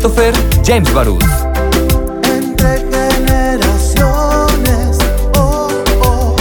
Christopher James Barús. Entre generaciones, oh, oh.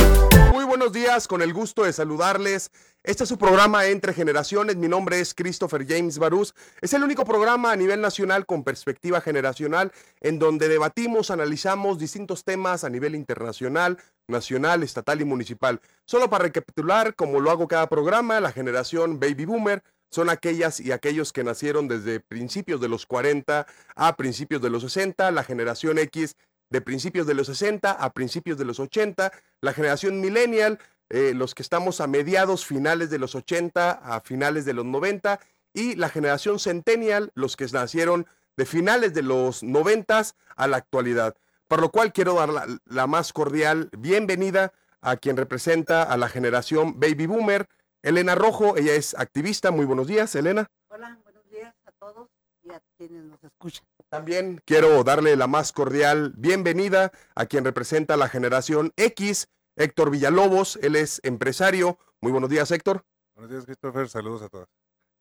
Muy buenos días, con el gusto de saludarles. Este es su programa Entre Generaciones. Mi nombre es Christopher James Barús. Es el único programa a nivel nacional con perspectiva generacional en donde debatimos, analizamos distintos temas a nivel internacional, nacional, estatal y municipal. Solo para recapitular, como lo hago cada programa, la generación Baby Boomer son aquellas y aquellos que nacieron desde principios de los 40 a principios de los 60, la generación X de principios de los 60 a principios de los 80, la generación millennial, eh, los que estamos a mediados finales de los 80 a finales de los 90 y la generación centennial, los que nacieron de finales de los 90 a la actualidad. Por lo cual quiero dar la, la más cordial bienvenida a quien representa a la generación baby boomer, Elena Rojo, ella es activista. Muy buenos días, Elena. Hola, buenos días a todos y a quienes nos escuchan. También quiero darle la más cordial bienvenida a quien representa a la generación X, Héctor Villalobos. Él es empresario. Muy buenos días, Héctor. Buenos días, Christopher. Saludos a todos.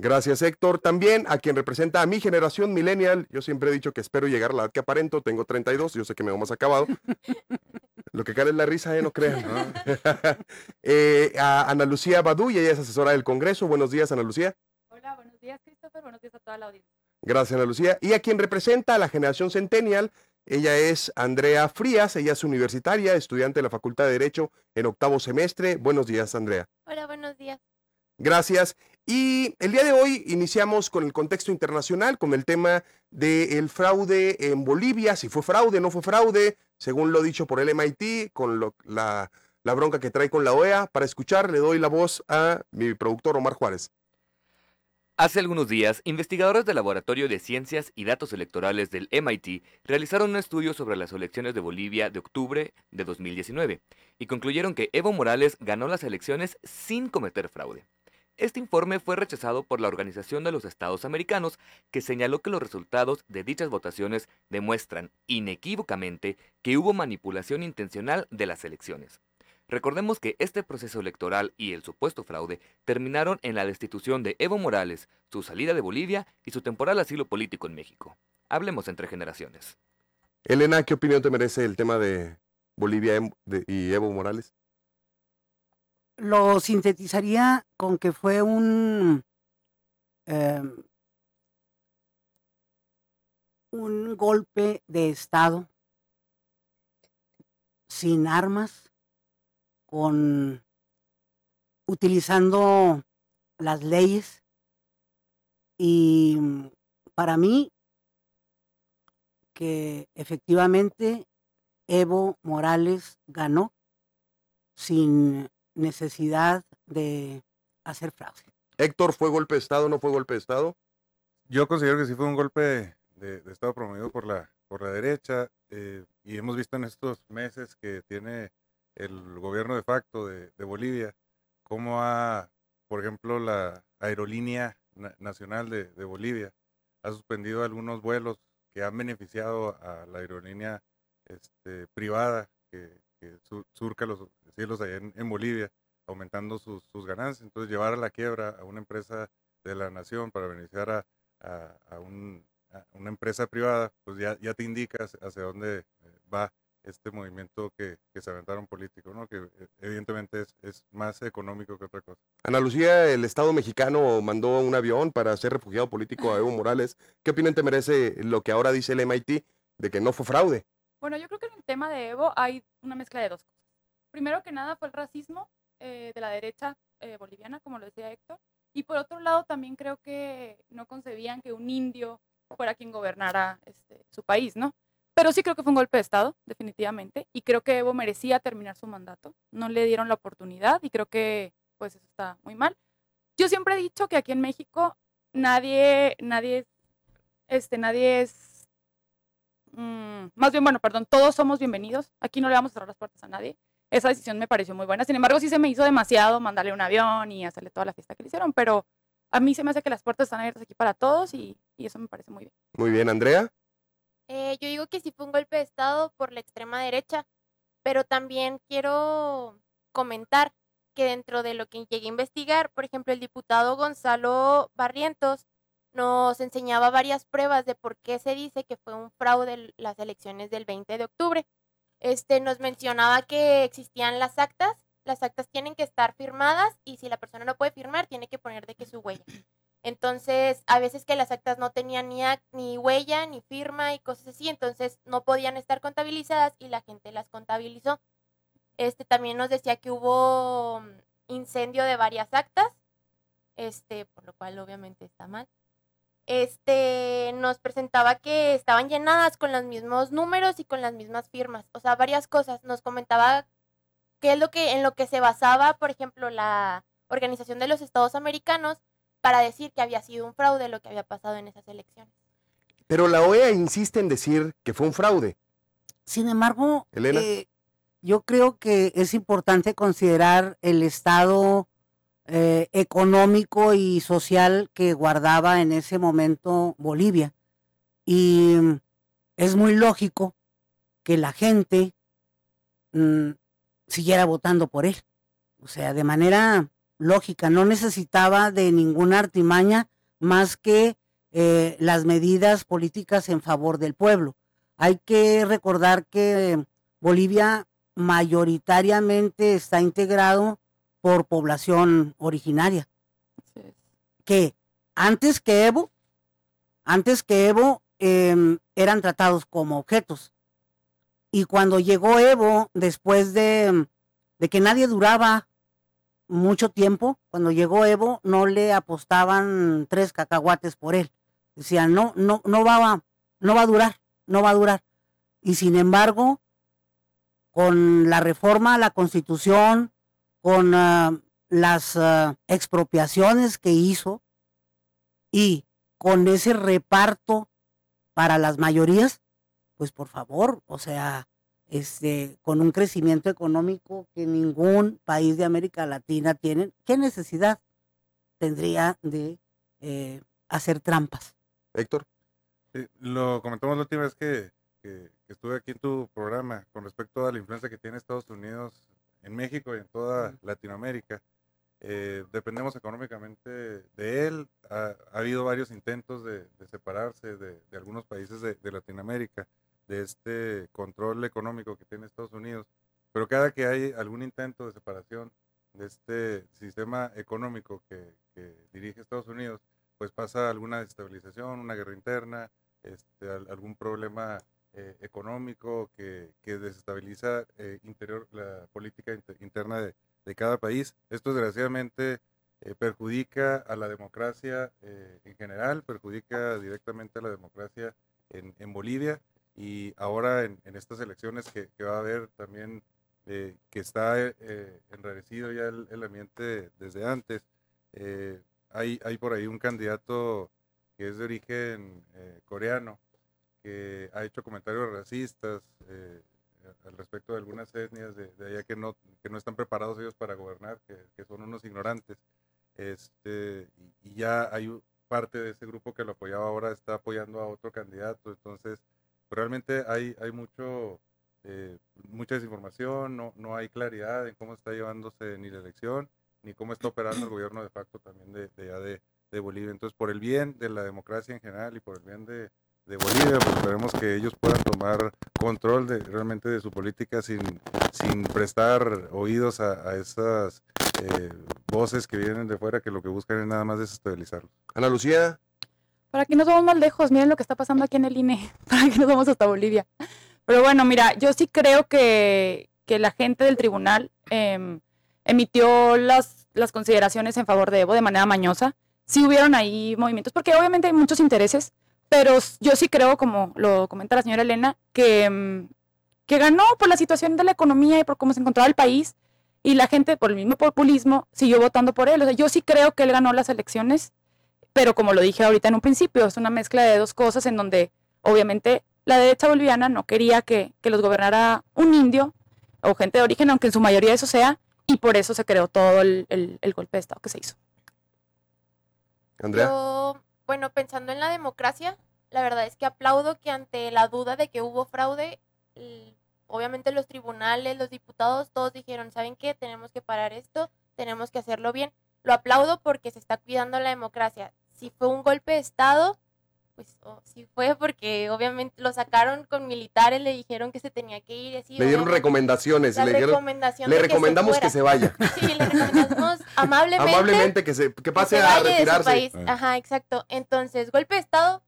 Gracias, Héctor. También a quien representa a mi generación millennial. Yo siempre he dicho que espero llegar a la edad que aparento. Tengo 32, yo sé que me vamos acabado. Lo que cae es la risa, ¿eh? No crean. Eh, a Ana Lucía Badú, y ella es asesora del Congreso. Buenos días, Ana Lucía. Hola, buenos días, Christopher. Buenos días a toda la audiencia. Gracias, Ana Lucía. Y a quien representa a la generación centennial, ella es Andrea Frías, ella es universitaria, estudiante de la Facultad de Derecho en octavo semestre. Buenos días, Andrea. Hola, buenos días. Gracias. Y el día de hoy iniciamos con el contexto internacional, con el tema del fraude en Bolivia, si fue fraude, no fue fraude, según lo dicho por el MIT, con la, la bronca que trae con la OEA. Para escuchar, le doy la voz a mi productor Omar Juárez. Hace algunos días, investigadores del Laboratorio de Ciencias y Datos Electorales del MIT realizaron un estudio sobre las elecciones de Bolivia de octubre de 2019 y concluyeron que Evo Morales ganó las elecciones sin cometer fraude. Este informe fue rechazado por la Organización de los Estados Americanos, que señaló que los resultados de dichas votaciones demuestran inequívocamente que hubo manipulación intencional de las elecciones. Recordemos que este proceso electoral y el supuesto fraude terminaron en la destitución de Evo Morales, su salida de Bolivia y su temporal asilo político en México. Hablemos entre generaciones. Elena, ¿qué opinión te merece el tema de Bolivia em- y Evo Morales? Lo sintetizaría con que fue un, em, un golpe de Estado sin armas, con utilizando las leyes. Y mm, para mí que efectivamente Evo Morales ganó sin necesidad de hacer fraude. Héctor, ¿fue golpe de Estado o no fue golpe de Estado? Yo considero que sí fue un golpe de, de- de Estado promovido por la, por la derecha eh, y hemos visto en estos meses que tiene el gobierno de facto de, de Bolivia cómo ha, por ejemplo, la aerolínea na- nacional de, de Bolivia ha suspendido algunos vuelos que han beneficiado a la aerolínea este, privada que, que sur- surca los cielos allá en, Bolivia, aumentando sus, sus ganancias. Entonces, llevar a la quiebra a una empresa de la nación para beneficiar a, a- a un- a una empresa privada, pues ya, ya te indica hacia- hacia dónde eh, va este movimiento que, que se aventaron político, ¿no? que eh, evidentemente es, es más económico que otra cosa. Ana Lucía, el Estado mexicano mandó un avión para ser refugiado político a Evo Morales. ¿Qué opinión te merece lo que ahora dice el MIT de que no fue fraude? Bueno, yo creo que en el tema de Evo hay una mezcla de dos cosas. Primero que nada fue el racismo eh, de la derecha eh, boliviana, como lo decía Héctor. Y por otro lado, también creo que no concebían que un indio fuera quien gobernara este, su país, ¿no? Pero sí creo que fue un golpe de Estado, definitivamente. Y creo que Evo merecía terminar su mandato. No le dieron la oportunidad y creo que pues eso está muy mal. Yo siempre he dicho que aquí en México nadie, nadie, este, nadie es Mm, más bien, bueno, perdón, todos somos bienvenidos. Aquí no le vamos a cerrar las puertas a nadie. Esa decisión me pareció muy buena. Sin embargo, sí se me hizo demasiado mandarle un avión y hacerle toda la fiesta que le hicieron, pero a mí se me hace que las puertas están abiertas aquí para todos y, y eso me parece muy bien. Muy bien, Andrea. Eh, yo digo que sí fue un golpe de Estado por la extrema derecha, pero también quiero comentar que dentro de lo que llegué a investigar, por ejemplo, el diputado Gonzalo Barrientos nos enseñaba varias pruebas de por qué se dice que fue un fraude las elecciones del 20 de octubre. Este nos mencionaba que existían las actas, las actas tienen que estar firmadas y si la persona no puede firmar, tiene que poner de que su huella. Entonces, a veces que las actas no tenían ni, ni huella, ni firma y cosas así, entonces no podían estar contabilizadas y la gente las contabilizó. Este también nos decía que hubo mm, incendio de varias actas, este, por lo cual obviamente está mal. Este nos presentaba que estaban llenadas con los mismos números y con las mismas firmas, o sea, varias cosas. Nos comentaba qué es lo que en lo que se basaba, por ejemplo, la Organización de los Estados Americanos para decir que había sido un fraude lo que había pasado en esas elecciones. Pero la OEA insiste en decir que fue un fraude. Sin embargo, Elena. eh, yo creo que es importante considerar el estado eh, económico y social que guardaba en ese momento Bolivia. Y mm, es muy lógico que la gente mm, siguiera votando por él. O sea, de manera lógica, no necesitaba de ninguna artimaña más que eh, las medidas políticas en favor del pueblo. Hay que recordar que Bolivia mayoritariamente está integrado por población originaria, que antes que Evo, antes que Evo em, eran tratados como objetos. Y cuando llegó Evo, después de, de que nadie duraba mucho tiempo, cuando llegó Evo, no le apostaban tres cacahuates por él. Decían, no, no, no va, a- no va a durar, no va a durar. Y sin embargo, con la reforma a la constitución, con ah, las ah, expropiaciones que hizo y con ese reparto para las mayorías, pues por favor, o sea, este, con un crecimiento económico que ningún país de América Latina tiene, ¿qué necesidad tendría de eh, hacer trampas? Héctor. Sí, lo comentamos la última vez que, que- que estuve aquí en tu programa con respecto a la influencia que tiene Estados Unidos en México y en toda Latinoamérica. Eh, dependemos económicamente de él. Ha, ha habido varios intentos de, de separarse de, de algunos países de, de Latinoamérica de este control económico que tiene Estados Unidos. Pero cada que hay algún intento de separación de este sistema económico que, que dirige Estados Unidos, pues pasa alguna desestabilización, una guerra interna, este, al- algún problema eh, económico que, que desestabiliza eh, interior, la política inter- interna de, de cada país. Esto desgraciadamente eh, perjudica a la democracia eh, en general, perjudica directamente a la democracia en, en Bolivia y ahora en, en estas elecciones que, que va a haber también, que está enrarecido ya el, el ambiente desde antes. hay, hay por ahí un candidato que es de origen coreano, que ha hecho comentarios racistas eh, al respecto de algunas etnias de, de allá que no, que no están preparados ellos para gobernar, que, que son unos ignorantes. Este, y, ya hay parte de ese grupo que lo apoyaba ahora está apoyando a otro candidato, entonces realmente hay, hay mucho, eh, mucha desinformación, no, no hay claridad en cómo está llevándose ni la elección, ni cómo está operando el gobierno de facto también de, de de, de Bolivia. Entonces, por el bien de la democracia en general y por el bien de, de Bolivia, pues esperemos que ellos puedan tomar control de, realmente de su política sin, sin prestar oídos a, a esas eh, voces que vienen de fuera que lo que buscan es nada más desestabilizarlos. Ana Lucía. Para que nos vamos más lejos, miren lo que está pasando aquí en el INE, para que nos vamos hasta Bolivia. Pero bueno, mira, yo sí creo que, que la gente del tribunal em, emitió las, las consideraciones en favor de Evo de manera mañosa. Sí hubieron ahí movimientos, porque obviamente hay muchos intereses, pero yo sí creo, como lo comenta la señora Elena, que, em, que ganó por la situación de la economía y por cómo se encontraba el país, y la gente, por el mismo populismo, siguió votando por él. O sea, yo sí creo que él ganó las elecciones, pero como lo dije ahorita en un principio, es una mezcla de dos cosas en donde obviamente la derecha boliviana no quería que, que los gobernara un indio o gente de origen, aunque en su mayoría eso sea, y por eso se creó todo el, el- el golpe de Estado que se hizo. Andrea. Yo, bueno, pensando en la democracia, la verdad es que aplaudo que ante la duda de que hubo fraude, obviamente los tribunales, los diputados, todos dijeron, ¿saben qué? Tenemos que parar esto, tenemos que hacerlo bien. Lo aplaudo porque se está cuidando la democracia. si fue un golpe de Estado, pues oh, sí fue porque obviamente lo sacaron con militares, le dijeron que se tenía que ir. y Así, Le dieron recomendaciones le dijeron, recomendación le que recomendamos que se vaya. Sí, le recomendamos amablemente, Amablemente que se que que pase se a vaya de su retirarse. país. Eh. Ajá, exacto. Entonces, golpe de Estado,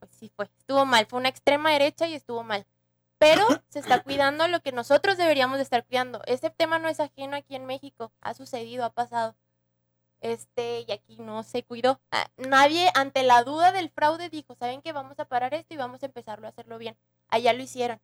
pues sí fue, estuvo mal, fue una extrema derecha y estuvo mal. Pero se está cuidando lo que nosotros deberíamos de estar cuidando. Ese tema no es ajeno aquí en México, ha sucedido, ha pasado. Este, y aquí no se cuidó. Ah, Nadie, ante la duda del fraude, dijo, ¿saben qué? Vamos a parar esto y vamos a empezarlo a hacerlo bien. Allá lo hicieron.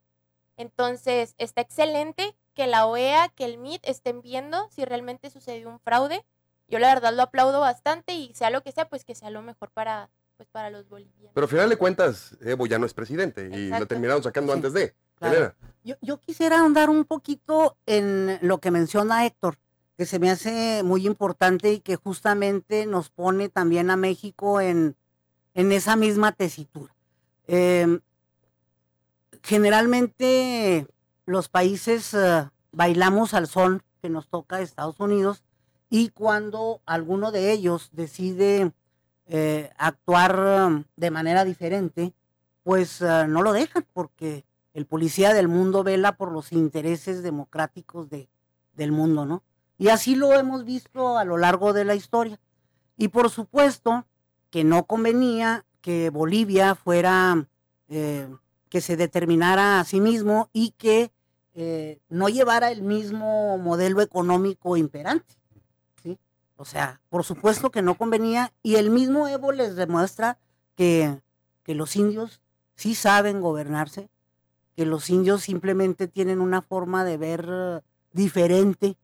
Entonces, está excelente que la OEA, que el MIT estén viendo si realmente sucedió un fraude. Yo la verdad lo aplaudo bastante y sea lo que sea, pues que sea lo mejor para, pues, para los bolivianos. Pero al final de cuentas, Evo ya no es presidente y lo terminaron sacando Sí, antes de. claro. Yo, yo quisiera ahondar un poquito en lo que menciona Héctor, que se me hace muy importante y que justamente nos pone también a México en, en esa misma tesitura. Em, generalmente los países eh, bailamos al son que nos toca Estados Unidos y cuando alguno de ellos decide eh, actuar eh, de manera diferente, pues no lo dejan porque el policía del mundo vela por los intereses democráticos de, del mundo, ¿no? Y así lo hemos visto a lo largo de la historia. Y por supuesto que no convenía que Bolivia fuera, eh, que se determinara a sí mismo y que eh, no llevara el mismo modelo económico imperante. ¿sí? O sea, por supuesto que no convenía y el mismo Evo les demuestra que, que los indios sí saben gobernarse, que los indios simplemente tienen una forma de ver diferente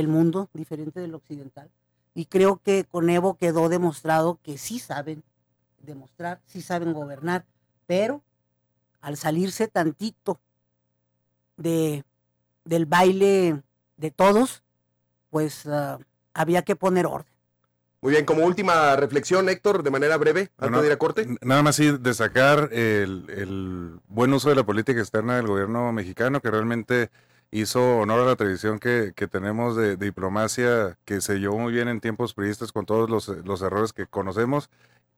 el mundo, diferente del occidental. Y creo que con Evo quedó demostrado que sí saben demostrar, sí saben gobernar, pero al salirse tantito de, del baile de todos, pues ah, había que poner orden. Muy bien, como última reflexión, Héctor, de manera breve, antes Bueno, de ir a corte. Nada más sí destacar el, el buen uso de la política externa del gobierno mexicano, que realmente hizo honor a la tradición que, que tenemos de, de diplomacia, que se llevó muy bien en tiempos priistas con todos los, los errores que conocemos.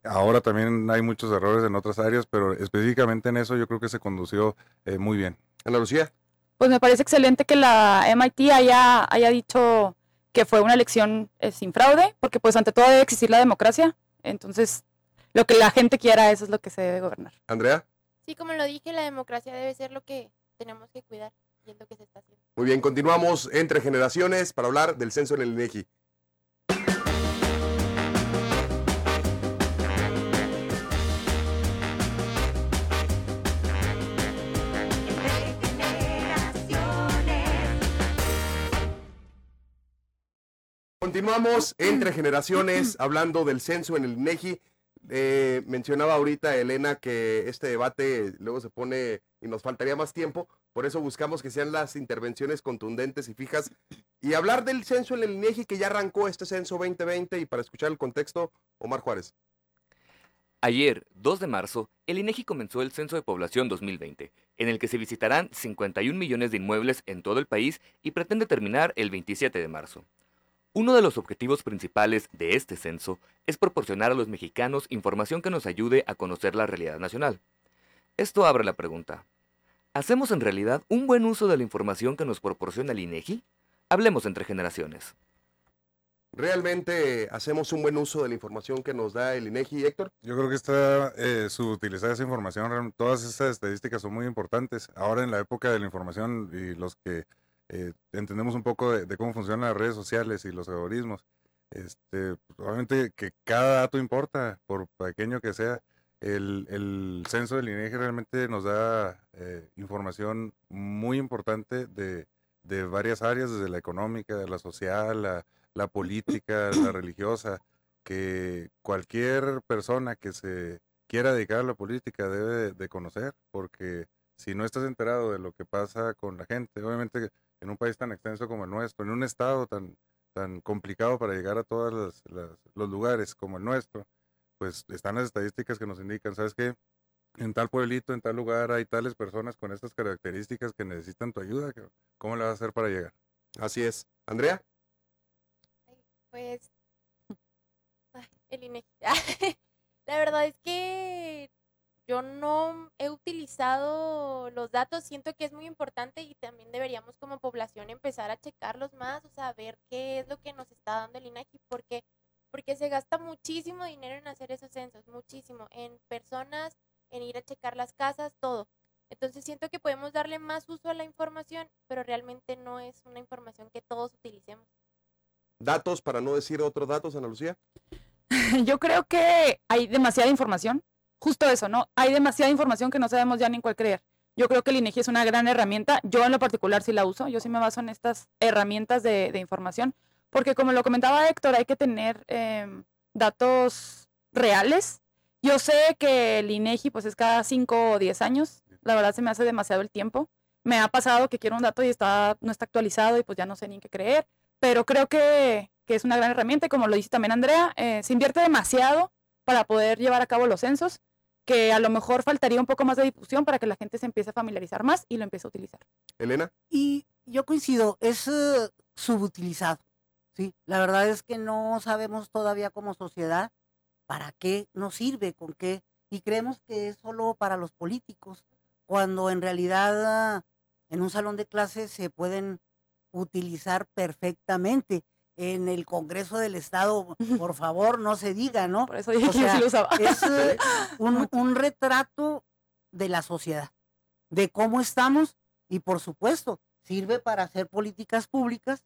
Ahora también hay muchos errores en otras áreas, pero específicamente en eso yo creo que se condució eh, muy bien. Ana Lucía. Pues me parece excelente que la MIT haya, haya dicho que fue una elección eh, sin fraude, porque pues ante todo debe existir la democracia. Entonces, lo que la gente quiera, eso es lo que se debe gobernar. Andrea. Sí, como lo dije, la democracia debe ser lo que tenemos que cuidar y es lo que se está haciendo. Muy bien, continuamos entre generaciones para hablar del censo en el INEGI. Continuamos entre generaciones hablando del censo en el INEGI. Eh, mencionaba ahorita Elena que este debate luego se pone y nos faltaría más tiempo, por eso buscamos que sean las intervenciones contundentes y fijas. Y hablar del censo en el INEGI que ya arrancó este censo 2020 y para escuchar el contexto, Omar Juárez. Ayer, 2 de marzo, el INEGI comenzó el Censo de Población 2020, en el que se visitarán 51 millones de inmuebles en todo el país y pretende terminar el 27 de marzo. Uno de los objetivos principales de este censo es proporcionar a los mexicanos información que nos ayude a conocer la realidad nacional. Esto abre la pregunta. ¿Hacemos en realidad un buen uso de la información que nos proporciona el INEGI? Hablemos entre generaciones. ¿Realmente hacemos un buen uso de la información que nos da el INEGI, Héctor? Yo creo que está eh, subutilizar esa información, todas esas estadísticas son muy importantes. Ahora en la época de la información y los que eh, entendemos un poco de, de cómo funcionan las redes sociales y los algoritmos, este, pues, obviamente que cada dato importa, por pequeño que sea. El, el censo del INEGI realmente nos da eh, información muy importante de, de varias áreas, desde la económica, la social, la, la política, la religiosa que cualquier persona que se quiera dedicar a la política debe de, conocer, porque si no estás enterado de lo que pasa con la gente, obviamente en un país tan extenso como el nuestro, en un estado tan, tan complicado para llegar a todos los, las- los lugares como el nuestro, pues están las estadísticas que nos indican, ¿sabes qué? En tal pueblito, en tal lugar hay tales personas con estas características que necesitan tu ayuda, ¿cómo le vas a hacer para llegar? Así es. Andrea. Pues, ay, el INEGI. La verdad es que yo no he utilizado los datos, siento que es muy importante y también deberíamos como población empezar a checarlos más, o sea, ver qué es lo que nos está dando el INEGI, porque porque se gasta muchísimo dinero en hacer esos censos, muchísimo, en personas, en ir a checar las casas, todo. Entonces siento que podemos darle más uso a la información, pero realmente no es una información que todos utilicemos. Datos, para no decir otros datos, Ana Lucía. Yo creo que hay demasiada información. Justo eso, ¿no? Hay demasiada información que no sabemos ya ni en cuál creer. Yo creo que el INEGI es una gran herramienta. Yo en lo particular sí la uso. Yo sí me baso en estas herramientas de, de información. Porque como lo comentaba Héctor, hay que tener em, datos reales. Yo sé que el INEGI pues es cada 5 o 10 años. La verdad se me hace demasiado el tiempo. Me ha pasado que quiero un dato y está, no está actualizado y pues ya no sé ni en qué creer. Pero creo que, que es una gran herramienta y como lo dice también Andrea, eh, se invierte demasiado para poder llevar a cabo los censos, que a lo mejor faltaría un poco más de difusión para que la gente se empiece a familiarizar más y lo empiece a utilizar. Elena. Y yo coincido, es eh, subutilizado. Sí, la verdad es que no sabemos todavía como sociedad para qué nos sirve, con qué, y creemos que es solo para los políticos, cuando en realidad ah, en un salón de clases se pueden utilizar perfectamente. En el Congreso del Estado, por favor, no se diga, ¿no? Por eso dije O que yo sí sea, lo usaba. Es eh, un, un retrato de la sociedad, de cómo estamos y por supuesto sirve para hacer políticas públicas,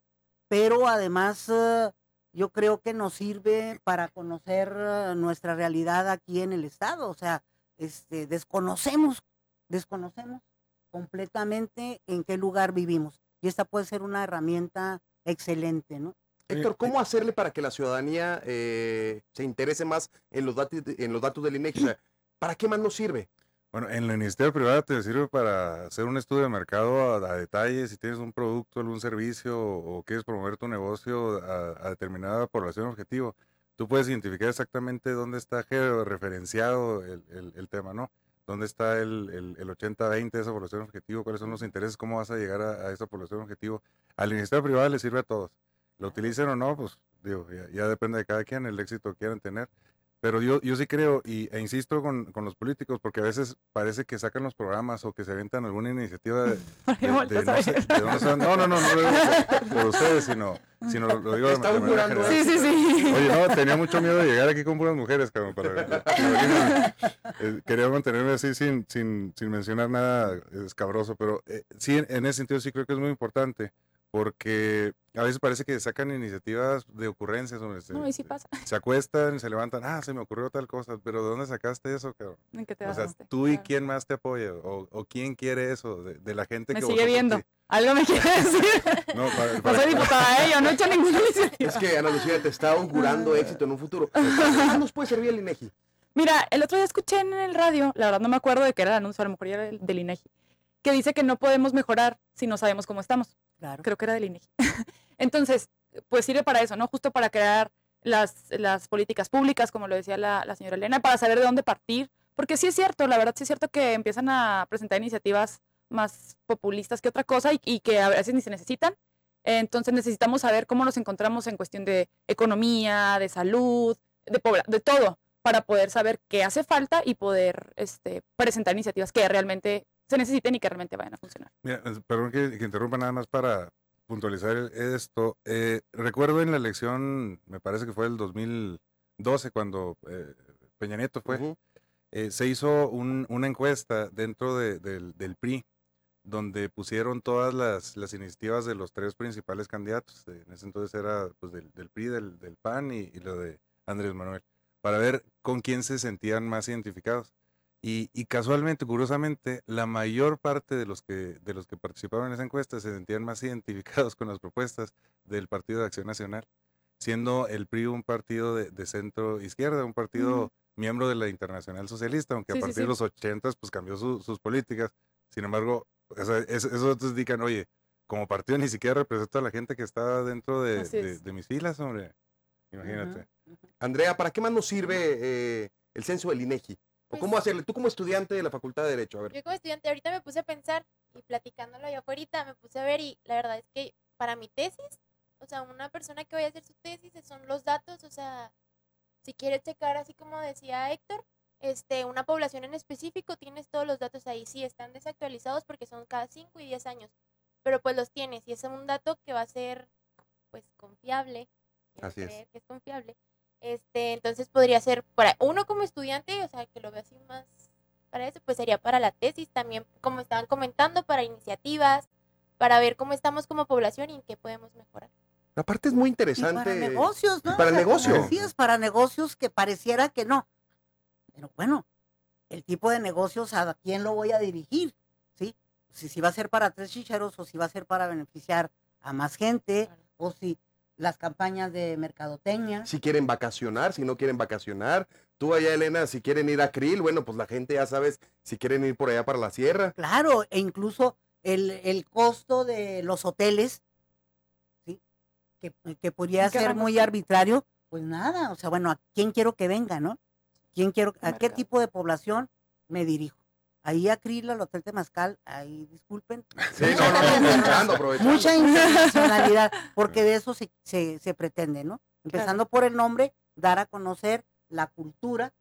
pero además eh, yo creo que nos sirve para conocer eh, nuestra realidad aquí en el estado, o sea, este desconocemos, desconocemos completamente en qué lugar vivimos y esta puede ser una herramienta excelente, ¿no? Héctor, ¿cómo hacerle para que la ciudadanía eh, se interese más en los datos, en los datos del INEGI? ¿Para qué más nos sirve? Bueno, en la iniciativa privada te sirve para hacer un estudio de mercado a, a detalle, si tienes un producto, algún servicio o, quieres promover tu negocio a, determinada población objetivo. Tú puedes identificar exactamente dónde está referenciado el, el- tema, ¿no? ¿Dónde está el, el, el 80-20 de esa población objetivo? ¿Cuáles son los intereses? ¿Cómo vas a llegar a, a esa población objetivo? A la iniciativa privada le sirve a todos. Lo utilicen o no, pues digo, ya, ya depende de cada quien, el éxito que quieran tener. Pero yo, yo sí creo, y, e insisto con, con los políticos, porque a veces parece que sacan los programas o que se aventan alguna iniciativa de, ¿Por qué de- de no, sé- de no, no, no, no lo digo por, por ustedes, sino, sino lo, lo digo de, manera. Sí, sí, sí. Oye, no, tenía mucho miedo de llegar aquí con puras mujeres, cabrón, para, imagínate. Eh, quería mantenerme así sin, sin, sin mencionar nada escabroso, pero eh, sí, en, en ese sentido sí creo que es muy importante, porque a veces parece que sacan iniciativas de ocurrencias, donde se, No, y sí pasa. se acuestan, se levantan, ah, se me ocurrió tal cosa, pero ¿de dónde sacaste eso, cabrón? ¿En qué te O sea, tú y Claro. quién más te apoya, o, o quién quiere eso, de, de la gente Me que sigue votó por viendo. Algo me quiere decir. No, para- No para- soy diputada, ¿eh? Yo no he hecho ninguna iniciativa. Es que Ana Lucía te está augurando éxito en un futuro. ¿Cómo nos puede servir el INEGI? Mira, el otro día escuché en el radio, la verdad no me acuerdo de qué era el anuncio, a lo mejor ya era del, del INEGI, que dice que no podemos mejorar si no sabemos cómo estamos. Claro. Creo que era del INEGI. Entonces, pues sirve para eso, ¿no? Justo para crear las, las políticas públicas, como lo decía la, la señora Elena, para saber de dónde partir. Porque sí es cierto, la verdad sí es cierto que empiezan a presentar iniciativas más populistas que otra cosa y, y que a veces ni se necesitan. Entonces necesitamos saber cómo nos encontramos en cuestión de economía, de salud, de, de todo, para poder saber qué hace falta y poder este, presentar iniciativas que realmente se necesiten y que realmente vayan a funcionar. Mira, perdón que, que interrumpa nada más para puntualizar esto. Eh, recuerdo en la elección, me parece que fue el 2012, cuando eh, Peña Nieto fue, Ujú. eh, se hizo un- una encuesta dentro de- del, del PRI, donde pusieron todas las, las iniciativas de los tres principales candidatos. de- en ese entonces era pues, del, del PRI, del, del PAN y, y lo de Andrés Manuel, para ver con quién se sentían más identificados. Y, y casualmente, curiosamente, la mayor parte de los que de los que participaron en esa encuesta se sentían más identificados con las propuestas del Partido de Acción Nacional, siendo el PRI un partido de, de centro izquierda, un partido miembro de la Internacional Socialista, aunque Sí, a partir sí. de los 80 pues cambió su- sus políticas. Sin embargo, o sea, es- eso te indican, oye, como partido ni siquiera represento a la gente que está dentro de, de mis filas, hombre. Imagínate. Andrea, ¿para qué más nos sirve eh, el censo del INEGI? ¿O Pues- cómo hacerle? Tú como estudiante de la Facultad de Derecho, a ver. Yo como estudiante ahorita me puse a pensar y platicándolo yo afuera me puse a ver y la verdad es que para mi tesis, o sea, una persona que vaya a hacer su tesis son los datos, o sea, Si quieres checar, así como decía Héctor, este, una población en específico, tienes todos los datos ahí. Sí, están desactualizados porque son cada 5 y 10 años, pero pues los tienes y es un dato que va a ser, pues, confiable. Así es. que es confiable. Este, entonces podría ser para uno como estudiante, o sea, que lo vea así más para eso, pues sería para la tesis también, como estaban comentando, para iniciativas, para ver cómo estamos como población y en qué podemos mejorar. Aparte es muy Y interesante. para negocios, ¿no? para el O sea, como negocio. decías, para negocios que pareciera que no. Pero bueno, el tipo de negocios a quién lo voy a dirigir, ¿sí? Si, si va a ser para tres chicheros o si va a ser para beneficiar a más gente Claro. o si las campañas de mercadotecnia. Si quieren vacacionar, si no quieren vacacionar. Tú allá, Elena, si quieren ir a Krill, bueno, pues la gente ya sabes si quieren ir por allá para la sierra. Claro, e incluso el, el costo de los hoteles, ¿sí? Que, que podría ¿En qué ser muy arbitrario, pues nada, o sea, bueno, ¿a quién quiero que venga, no? ¿Quién quiero, ¿A qué tipo de población me dirijo? Ahí a Krill, al Hotel Temazcal, ahí disculpen. Sí, no, no, no, aprovechando, aprovechando. Mucha internacionalidad, porque de eso se, se, se pretende, ¿no? Empezando por el nombre, dar a conocer la cultura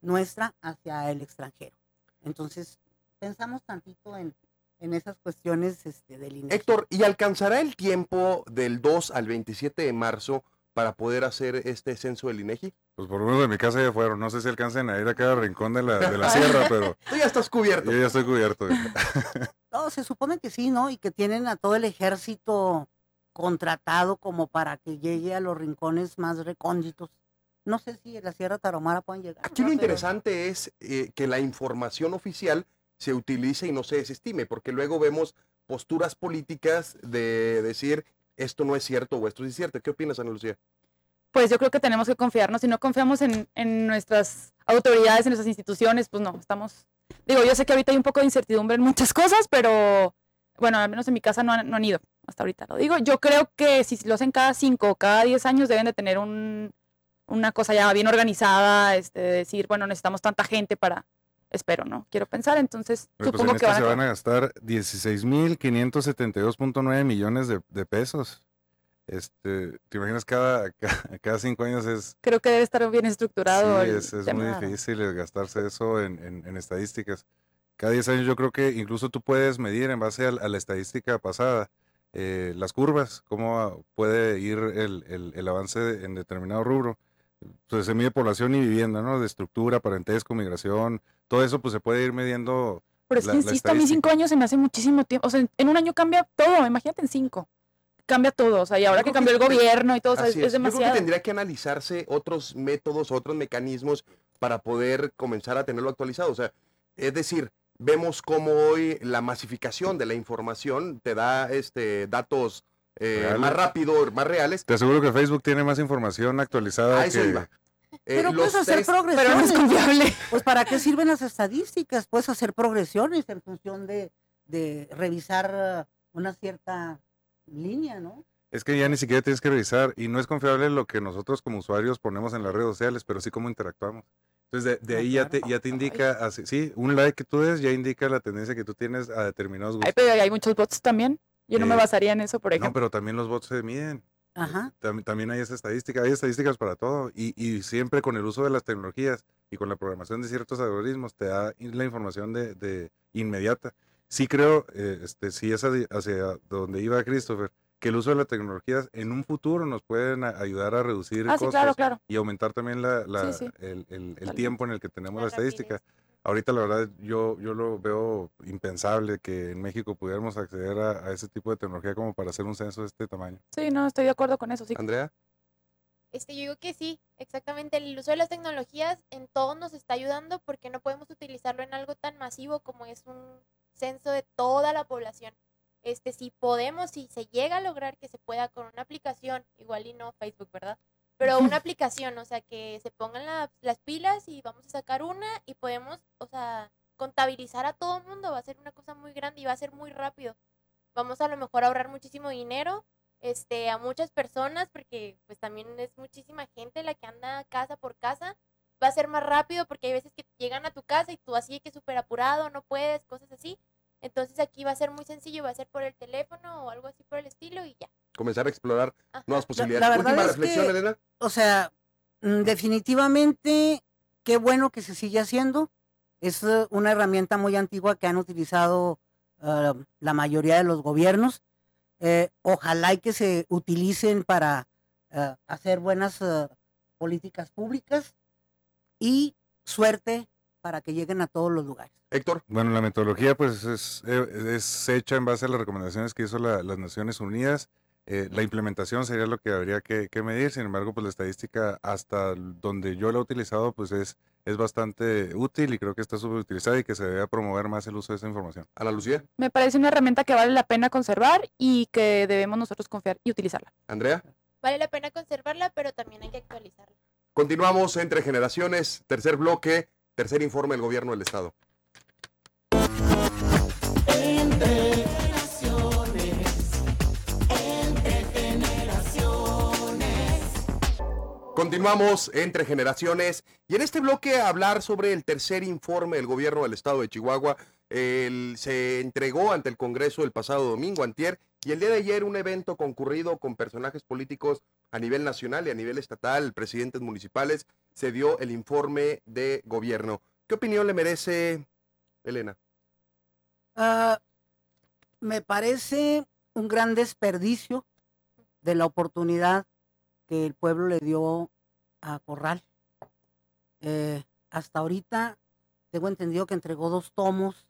nuestra hacia el extranjero. Entonces, pensamos tantito en, en esas cuestiones este, del INEGI. Héctor, ¿y alcanzará el tiempo del 2 al 27 de marzo para poder hacer este censo del INEGI? Pues por lo menos de mi casa ya fueron. No sé si alcancen a ir a cada rincón de la, de la sierra, pero Tú ya estás cubierto. yo ya estoy cubierto. No, se supone que sí, ¿no? Y que tienen a todo el ejército contratado como para que llegue a los rincones más recónditos. No sé si en la Sierra Tarahumara pueden llegar. Aquí ¿no? lo Pero- interesante es eh, que la información oficial se utilice y no se desestime, porque luego vemos posturas políticas de decir esto no es cierto o esto es cierto. ¿Qué opinas, Ana Lucía? Pues yo creo que tenemos que confiarnos. Si no confiamos en, en nuestras autoridades, en nuestras instituciones, pues no, estamos... Digo, yo sé que ahorita hay un poco de incertidumbre en muchas cosas, pero bueno, al menos en mi casa no han, no han ido. Hasta ahorita lo digo. Yo creo que si lo hacen cada cinco o cada diez años deben de tener un, una cosa ya bien organizada, este, de decir, bueno, necesitamos tanta gente para... Espero, ¿no? Quiero pensar, entonces pues supongo en que van a... se van a gastar 16.572.9 millones de, de pesos. Este, ¿te imaginas cada, cada, cada cinco años es, Creo que debe estar bien estructurado. sí, el es, es tema. muy difícil gastarse eso en, en- en estadísticas. Cada 10 años yo creo que incluso tú puedes medir en base a, a la estadística pasada eh, las curvas, cómo puede ir el, el- el avance en determinado rubro. Entonces se mide población y vivienda, ¿no? De estructura, parentesco, migración, todo eso pues se puede ir midiendo Pero es la- que insisto, a mí cinco años se me hace muchísimo tiempo. O sea, en, en un año cambia todo, imagínate en cinco. Cambia todo. O sea, y ahora que cambió el gobierno y todo, o sea, es, es. Yo creo que demasiado. tendría que analizarse otros métodos, otros mecanismos para poder comenzar a tenerlo actualizado. O sea, es decir, vemos cómo hoy la masificación de la información te da este datos eh, más rápido, más reales. Te aseguro que Facebook tiene más información actualizada que... iba. Eh, Pero puedes hacer test- Pero no es progresiones. confiable. Pues para qué sirven las estadísticas, puedes hacer progresiones en función de, de revisar una cierta línea, ¿no? Es que ya ni siquiera tienes que revisar y no es confiable lo que nosotros como usuarios ponemos en las redes sociales, pero sí cómo interactuamos. Entonces de, de Ah, ahí ya te, ya te indica, así, sí, un like que tú des ya indica la tendencia que tú tienes a determinados Ay, gustos. pero hay muchos bots también. Yo no me Eh, basaría en eso, por No, ejemplo. pero también los bots se miden. Ajá. Tam- También hay esa estadística, hay estadísticas para todo y, y siempre con el uso de las tecnologías y con la programación de ciertos algoritmos te da in- la información de, de inmediata. Sí creo, eh, este, sí es hacia, donde iba Christopher, que el uso de las tecnologías en un futuro nos pueden a- ayudar a reducir ah, sí, costos claro, claro. y aumentar también la, la- Sí, sí. El, el- el tiempo en el que tenemos la, La estadística. Ahorita la verdad yo, yo lo veo impensable que en México pudiéramos acceder a, a ese tipo de tecnología como para hacer un censo de este tamaño. Sí, no, estoy de acuerdo con eso. Sí. Andrea. Este, yo digo que sí, exactamente. El uso de las tecnologías en todo nos está ayudando porque no podemos utilizarlo en algo tan masivo como es un censo de toda la población. Este, si podemos, si se llega a lograr que se pueda con una aplicación, igual y no Facebook, ¿verdad? Pero una aplicación, o sea, que se pongan la- las pilas y vamos a sacar una y podemos, o sea, contabilizar a todo el mundo, va a ser una cosa muy grande y va a ser muy rápido. Vamos a lo mejor a ahorrar muchísimo dinero este, a muchas personas, porque pues también es muchísima gente la que anda casa por casa, va a ser más rápido porque hay veces que llegan a tu casa y tú así que súper apurado, no puedes, cosas así. Entonces aquí va a ser muy sencillo, va a ser por el teléfono o algo así por el estilo y ya. Comenzar a explorar Ajá. nuevas posibilidades. la verdad Última reflexión, que- Elena. O sea, mm, definitivamente, qué bueno que se sigue haciendo. Es eh, una herramienta muy antigua que han utilizado eh, la mayoría de los gobiernos. Eh, ojalá y que se utilicen para hacer buenas políticas públicas y suerte para que lleguen a todos los lugares. Héctor, Bueno, la metodología pues es, es hecha en base a las recomendaciones que hizo la- las Naciones Unidas. Eh, la implementación sería lo que habría que, que medir, sin embargo, pues la estadística hasta donde yo la he utilizado pues es, es bastante útil y creo que está subutilizada y que se debe promover más el uso de esa información. Ana Lucía, Me parece una herramienta que vale la pena conservar y que debemos nosotros confiar y utilizarla. Andrea. Vale la pena conservarla, pero también hay que actualizarla. Continuamos entre generaciones, tercer bloque, tercer informe del gobierno del estado. Continuamos entre generaciones y en este bloque hablar sobre el tercer informe del gobierno del estado de Chihuahua. Se entregó ante el Congreso el pasado domingo, antier, y el día de ayer un evento concurrido con personajes políticos a nivel nacional y a nivel estatal, presidentes municipales, se dio el informe de gobierno. ¿Qué opinión le merece, Elena? Ah, me parece un gran desperdicio de la oportunidad que el pueblo le dio a Corral. Eh, hasta ahorita tengo entendido que entregó dos tomos,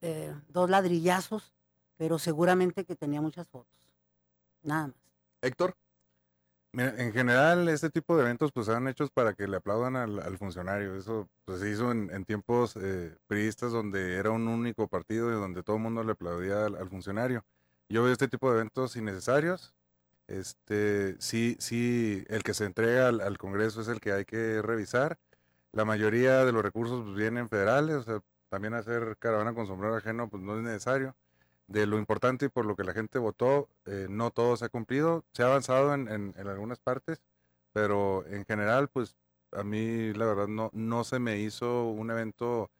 eh, dos ladrillazos, pero seguramente que tenía muchas fotos. Nada más. Héctor, Mira, en general, este tipo de eventos pues han hechos para que le aplaudan al, al funcionario. Eso pues, se hizo en, en tiempos eh, priistas donde era un único partido y donde todo el mundo le aplaudía al, al funcionario. Yo veo este tipo de eventos innecesarios. Este, sí, sí, el que se entrega al, Congreso es el que hay que revisar. La mayoría de los recursos pues, vienen federales, o sea, también hacer caravana con sombrero ajeno pues no es necesario de lo importante y por lo que la gente votó, eh, no todo se ha cumplido. Se ha avanzado en, en- en algunas partes, pero en general, pues a mí la verdad no, no se me hizo un evento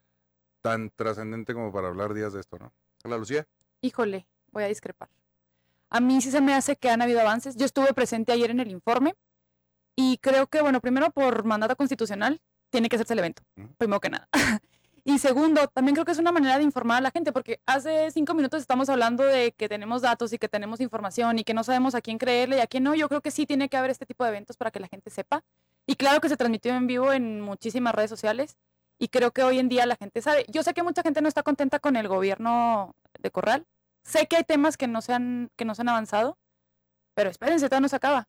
tan trascendente como para hablar días de esto, ¿no? Ana Lucía. Híjole, voy a discrepar. A mí sí se me hace que han habido avances. Yo estuve presente ayer en el informe y creo que, bueno, primero por mandato constitucional tiene que hacerse el evento, primero que nada. Y segundo, también creo que es una manera de informar a la gente, porque hace cinco minutos estamos hablando de que tenemos datos y que tenemos información y que no sabemos a quién creerle y a quién no. Yo creo que sí tiene que haber este tipo de eventos para que la gente sepa. Y claro que se transmitió en vivo en muchísimas redes sociales y creo que hoy en día la gente sabe. Yo sé que mucha gente no está contenta con el gobierno de Corral. Sé que hay temas que no se han, que no se han avanzado, pero espérense, todavía no se acaba.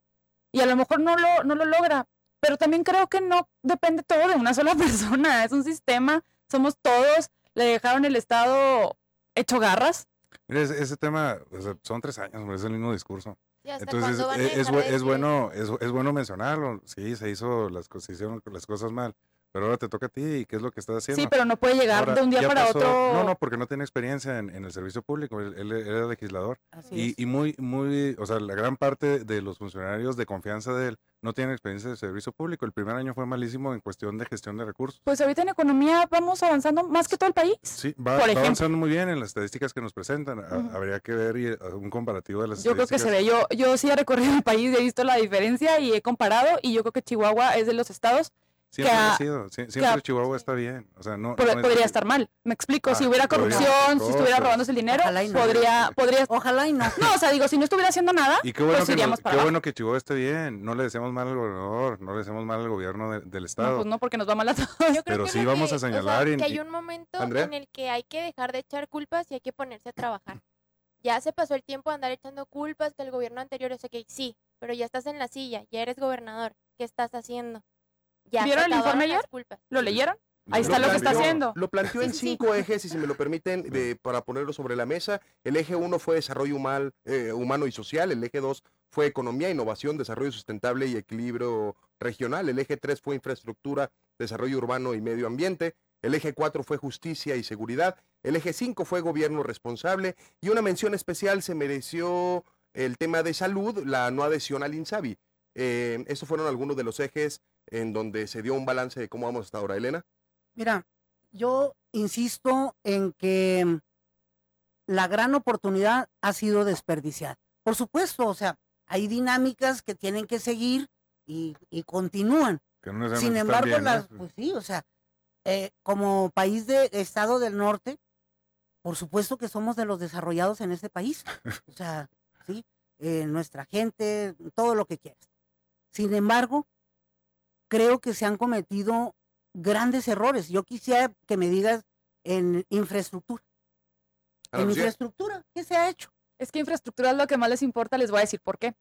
Y a lo mejor no lo, no lo logra, pero también creo que no depende todo de una sola persona. Es un sistema, somos todos, le dejaron el Estado hecho garras. Mira, ese, ese tema, o sea, son tres años, es el mismo discurso. Sí, ¿hasta Entonces, cuándo van a e- es, es decir bueno, es, es bueno mencionarlo. Sí, se hizo las, se hicieron las cosas mal, pero ahora te toca a ti y qué es lo que estás haciendo. Sí, pero no puede llegar Ahora, de un día para pasó- otro. No, no, porque no tiene experiencia en, en el servicio público. Él, él era legislador. Así Y, y muy, muy, o sea, la gran parte de los funcionarios de confianza de él no tienen experiencia de servicio público. El primer año fue malísimo en cuestión de gestión de recursos. Pues ahorita en economía vamos avanzando más que todo el país. Sí, va, va avanzando muy bien en las estadísticas que nos presentan. A- Ujú. Habría que ver y, eh, un comparativo de las Yo creo que se estadísticas. ve, yo, yo sí he recorrido el país y he visto la diferencia y he comparado y yo creo que Chihuahua es de los estados, Siempre que ha sido, sie- que siempre Chihuahua está bien. O sea, no, pod- no es- podría estar mal. Me explico, si Ah, hubiera podría corrupción, si estuviera robándose el dinero, Ojalá y no. podría, podría, Ojalá y no. no, o sea, digo, si no estuviera haciendo nada, Y qué bueno, pues que, iríamos qué para bueno que Chihuahua esté bien. No le deseamos mal al gobernador, no le deseamos mal al gobierno de- del no, estado. pues no, porque nos va mal a todos. Yo creo Pero que sí vamos a que- o sea, señalar y- que hay un momento Andrea. en el que hay que dejar de echar culpas y hay que ponerse a trabajar. Ya se pasó el tiempo de andar echando culpas que el gobierno anterior es ok, sí, pero ya estás en la silla, ya eres gobernador, ¿qué estás haciendo? Ya ¿Vieron el informe ayer? ¿Lo leyeron? Ahí Lo está lo que está haciendo. Lo planteó en Sí, sí, sí. cinco ejes, y si me lo permiten, de- para ponerlo sobre la mesa. El eje uno fue desarrollo humal- eh, humano y social. El eje dos fue economía, innovación, desarrollo sustentable y equilibrio regional. El eje tres fue infraestructura, desarrollo urbano y medio ambiente. El eje cuatro fue justicia y seguridad. El eje cinco fue gobierno responsable. Y una mención especial se mereció el tema de salud, la no adhesión al INSABI. Eh, estos fueron algunos de los ejes en donde se dio un balance de cómo vamos hasta ahora. Elena. Mira, yo insisto en que mm, la gran oportunidad ha sido desperdiciada. Por supuesto, o sea, hay dinámicas que tienen que seguir y, y continúan. Que no necesariamente Sin embargo, bien, ¿no? las, pues sí, o sea, eh, como país de estado del norte, por supuesto que somos de los desarrollados en este país. O sea, sí, eh, nuestra gente, todo lo que quieras. Sin embargo, creo que se han cometido grandes errores. Yo quisiera que me digas en infraestructura. Ana En Lucía, infraestructura, ¿qué se ha hecho? Es que infraestructura es lo que más les importa, les voy a decir por qué.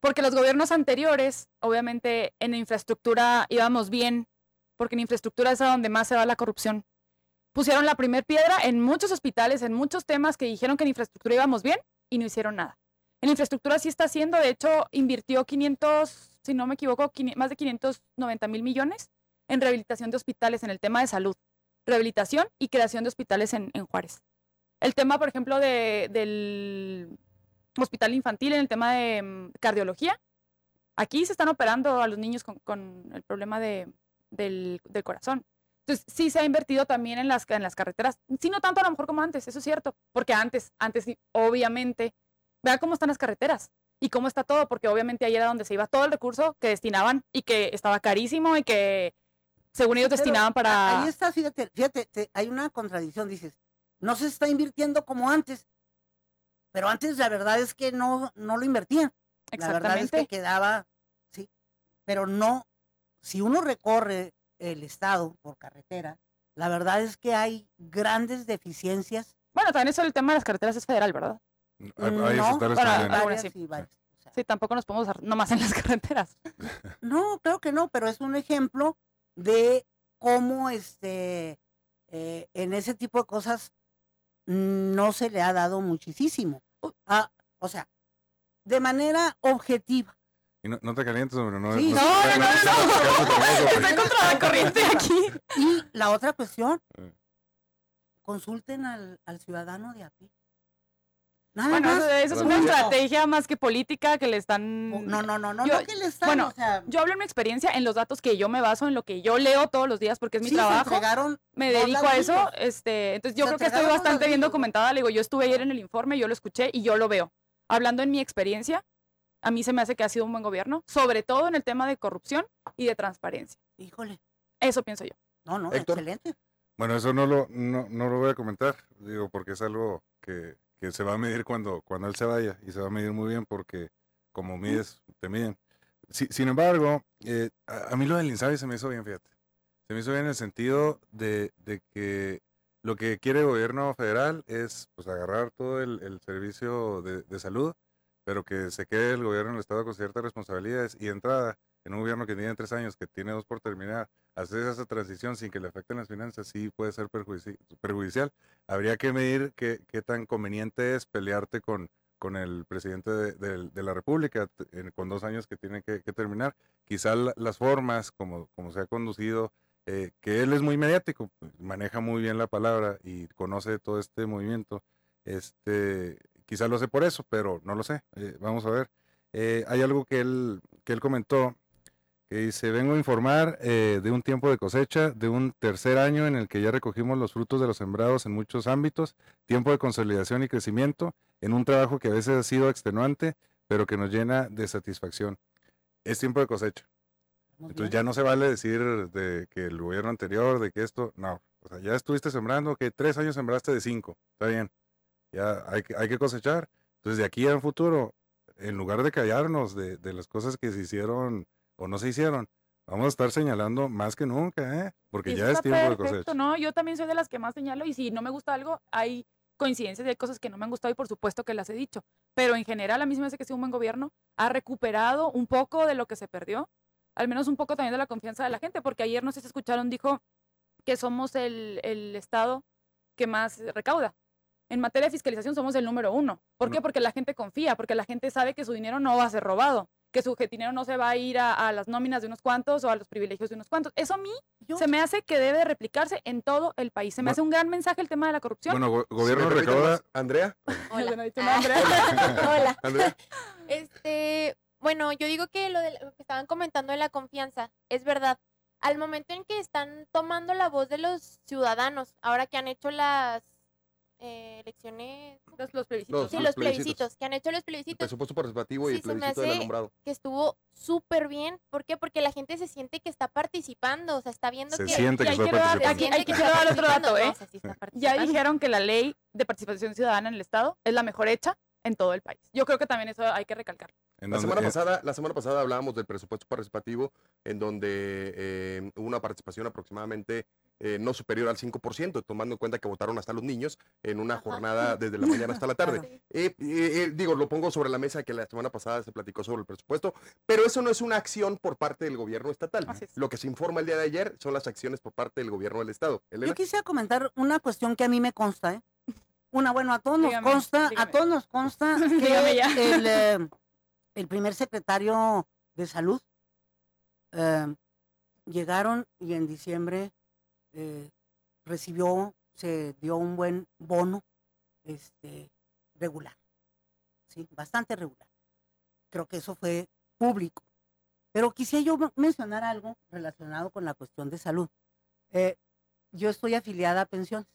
Porque los gobiernos anteriores, obviamente, en infraestructura íbamos bien, porque en infraestructura es a donde más se va la corrupción. Pusieron la primer piedra en muchos hospitales, en muchos temas que dijeron que en infraestructura íbamos bien y no hicieron nada. En infraestructura sí está haciendo, de hecho, invirtió 500, si no me equivoco, más de 590 mil millones en rehabilitación de hospitales en el tema de salud. Rehabilitación y creación de hospitales en, Juárez. El tema, por ejemplo, de- del hospital infantil en el tema de mm, cardiología. Aquí se están operando a los niños con, con el problema de, del, corazón. Entonces, sí se ha invertido también en las, carreteras. Sí, no tanto a lo mejor como antes, eso es cierto. Porque antes, antes obviamente, vea cómo están las carreteras y cómo está todo, porque obviamente ahí era donde se iba todo el recurso que destinaban y que estaba carísimo y que según ellos Pero destinaban para... Ahí está, fíjate, fíjate, te- hay una contradicción, dices, no se está invirtiendo como antes, pero antes la verdad es que no, no lo invertían. La verdad es Exactamente. que quedaba, sí, pero no, si uno recorre el estado por carretera, la verdad es que hay grandes deficiencias. Bueno, también eso el tema de las carreteras es federal, ¿verdad? Hay, No, hay estatales para- sí. y varias, o sea, Sí, tampoco nos podemos usar nomás en las carreteras. No, creo que no, pero es un ejemplo de cómo este eh, en ese tipo de cosas no se le ha dado muchísimo. Ah, o sea, de manera objetiva. Y no, no te calientes, hombre. No, Sí, no, no, no, no, no, no, Estoy contra la corriente aquí. Y la otra cuestión, Eh. consulten al, al ciudadano de a pie. Nada Bueno, más. eso, es una No, estrategia más que política que le están... No, no, no, no, Yo- no que le están, bueno, o sea, Yo hablo en mi experiencia, en los datos que yo me baso, en lo que yo leo todos los días, porque es mi sí, se trabajo. entregaron Me dedico a eso. Este, entonces yo Se creo que estoy bastante bien documentada. Le digo, yo estuve ayer en el informe, yo lo escuché y yo lo veo. Hablando en mi experiencia, a mí se me hace que ha sido un buen gobierno, sobre todo en el tema de corrupción y de transparencia. Híjole, Eso pienso yo. no, no, Héctor. excelente. Bueno, eso no lo, no, no lo voy a comentar, digo, porque es algo que, que se va a medir cuando, cuando él se vaya y se va a medir muy bien porque como mides, te miden. Si- sin embargo, eh, a, a mí lo del INSABI se me hizo bien, fíjate. Se me hizo bien en el sentido de, de que lo que quiere el gobierno federal es pues agarrar todo el, el servicio de, de salud, pero que se quede el gobierno del Estado con ciertas responsabilidades y entrada en un gobierno que tiene tres años, que tiene dos por terminar, hacer esa transición sin que le afecten las finanzas sí puede ser perjuici- perjudicial. Habría que medir qué, tan conveniente es pelearte con, con el presidente de, la República con dos años que tiene que, terminar. Quizá la- las formas, como, como se ha conducido, eh, que él es muy mediático, maneja muy bien la palabra y conoce todo este movimiento, este, quizá lo sé por eso, pero no lo sé. eh, vamos a ver. Eh, hay algo que él, que él comentó que dice, vengo a informar eh, de un tiempo de cosecha, de un tercer año en el que ya recogimos los frutos de los sembrados en muchos ámbitos, tiempo de consolidación y crecimiento, en un trabajo que a veces ha sido extenuante, pero que nos llena de satisfacción. Es tiempo de cosecha. Entonces ya no se vale decir de que el gobierno anterior, de que esto, no. O sea, ya estuviste sembrando, que tres años sembraste de cinco, está bien. Ya hay que, hay que cosechar. Entonces de aquí a un futuro, en lugar de callarnos de, de las cosas que se hicieron o no se hicieron, vamos a estar señalando más que nunca, ¿eh? Porque ya es tiempo de perfecto, cosecha. ¿no? Yo también soy de las que más señalo y si no me gusta algo, hay coincidencias y hay cosas que no me han gustado y por supuesto que las he dicho. Pero en general a mí se me hace que un buen gobierno, ha recuperado un poco de lo que se perdió, al menos un poco también de la confianza de la gente, porque ayer no sé si escucharon, dijo que somos el, el estado que más recauda. En materia de fiscalización somos el número uno. ¿Por qué? Porque la gente confía, porque la gente sabe que su dinero no va a ser robado, que su dinero no se va a ir a, a las nóminas de unos cuantos o a los privilegios de unos cuantos. Eso a mí Yo- se me hace que debe de replicarse en todo el país. Se me hace un gran mensaje el tema de la corrupción. Bueno, go- gobierno recauda... Andrea, Hola. no Andrea. Hola. Andrea, Este, bueno, yo digo que lo, de, lo que estaban comentando de la confianza es verdad. Al momento en que están tomando la voz de los ciudadanos, ahora que han hecho las eh, elecciones, Los, los plebiscitos. Los- sí, ¿no? los plebiscitos. plebiscitos, que han hecho los El plebiscitos, presupuesto participativo y Sí, el se me plebiscito del alumbrado. que estuvo súper bien. ¿Por qué? Porque la gente se siente que está participando, o sea, está viendo Se que... siente que que aquí- hay que dar otro dato, no, ¿eh? o sea, sí está Ya dijeron que la ley de participación ciudadana en el Estado es la mejor hecha en todo el país. Yo creo que también eso hay que recalcarlo. La semana, pasada, la semana pasada hablábamos del presupuesto participativo, en donde eh, hubo una participación aproximadamente eh, no superior al 5%, tomando en cuenta que votaron hasta los niños en una Ajá. jornada desde la mañana hasta la tarde. Eh, eh, eh, digo, lo pongo sobre la mesa que la semana pasada se platicó sobre el presupuesto, pero eso no es una acción por parte del gobierno estatal. Es. Lo que se informa el día de ayer son las acciones por parte del gobierno del estado. Elena. Yo quisiera comentar una cuestión que a mí me consta, ¿eh? Una, bueno, a todos nos Dígame, consta, a todos nos consta que el, eh, el primer secretario de salud eh, llegaron y en diciembre eh, recibió, se dio un buen bono este, regular, sí, bastante regular. Creo que eso fue público. Pero quisiera yo men- mencionar algo relacionado con la cuestión de salud. Eh, yo estoy afiliada a pensiones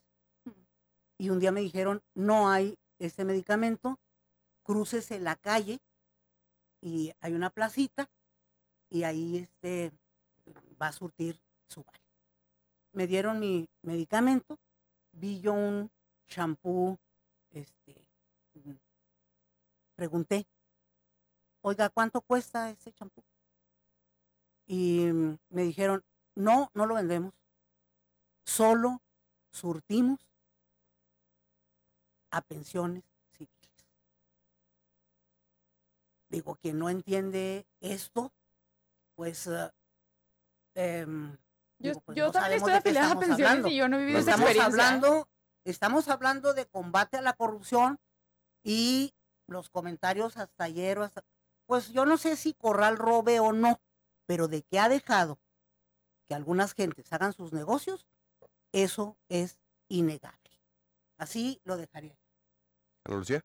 y un día me dijeron, no hay este medicamento, crucese la calle y hay una placita y ahí este va a surtir su vale. Me dieron mi medicamento, vi yo un shampoo, este, mm, pregunté, oiga, ¿cuánto cuesta este champú? Y mm, me dijeron, no, no lo vendemos, solo surtimos a pensiones civiles. Digo, quien no entiende esto, pues... eh, em, Yo, digo, pues yo no también estoy de qué afiliada a estamos pensiones hablando. y yo no he vivido esa Estamos experiencia. hablando, estamos hablando de combate a la corrupción y los comentarios hasta ayer, hasta, pues yo no sé si Corral robe o no, pero de que ha dejado que algunas gentes hagan sus negocios, eso es innegable. Así lo dejaría. Ana Lucía.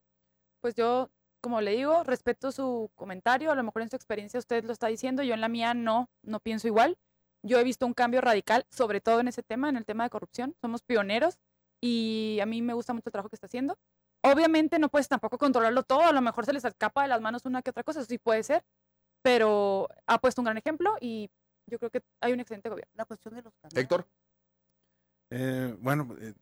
Pues yo, como le digo, respeto su comentario. A lo mejor en su experiencia usted lo está diciendo. Yo en la mía no, no pienso igual. Yo he visto un cambio radical, sobre todo en ese tema, en el tema de corrupción. Somos pioneros y a mí me gusta mucho el trabajo que está haciendo. Obviamente no puedes tampoco controlarlo todo. A lo mejor se les escapa de las manos una que otra cosa. Eso sí puede ser. Pero ha puesto un gran ejemplo y yo creo que hay un excelente gobierno. La cuestión de los canales. Héctor. Eh, bueno, eh,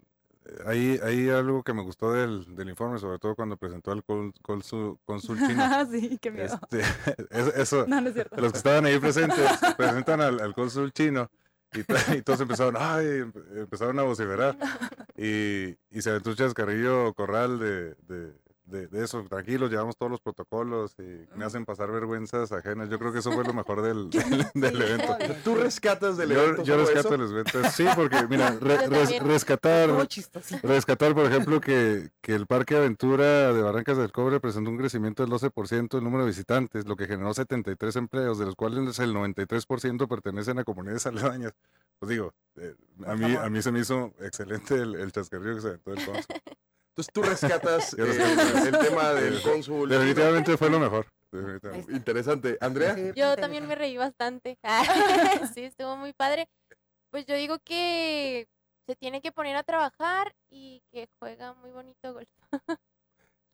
hay, hay algo que me gustó del, del informe, sobre todo cuando presentó al cónsul chino. sí, qué miedo. Este, eso, eso- No, no es cierto. los que estaban ahí presentes presentan al, al cónsul chino y, y todos empezaron, ay, em- empezaron a vociferar y, y se aventó un chascarrillo corral de, de, de, de eso, tranquilos, llevamos todos los protocolos y me hacen pasar vergüenzas ajenas. Yo creo que eso fue lo mejor del, del, evento. ¿Tú rescatas del Yo, evento yo rescato los eventos. Sí, porque mira, re- res- rescatar, rescatar, por ejemplo, que, que el Parque Aventura de Barrancas del Cobre presentó un crecimiento del 12% del número de visitantes, lo que generó 73 empleos, de los cuales el 93% pertenecen a comunidades aledañas. Pues digo, eh, a, mí, a mí se me hizo excelente el, el chascarrillo que se aventó cónsul. Entonces tú rescatas eh, el tema del cónsul. Definitivamente fue lo mejor. Interesante. Andrea. Yo también me reí bastante. sí, estuvo muy padre. Pues yo digo que se tiene que poner a trabajar y que juega muy bonito golf.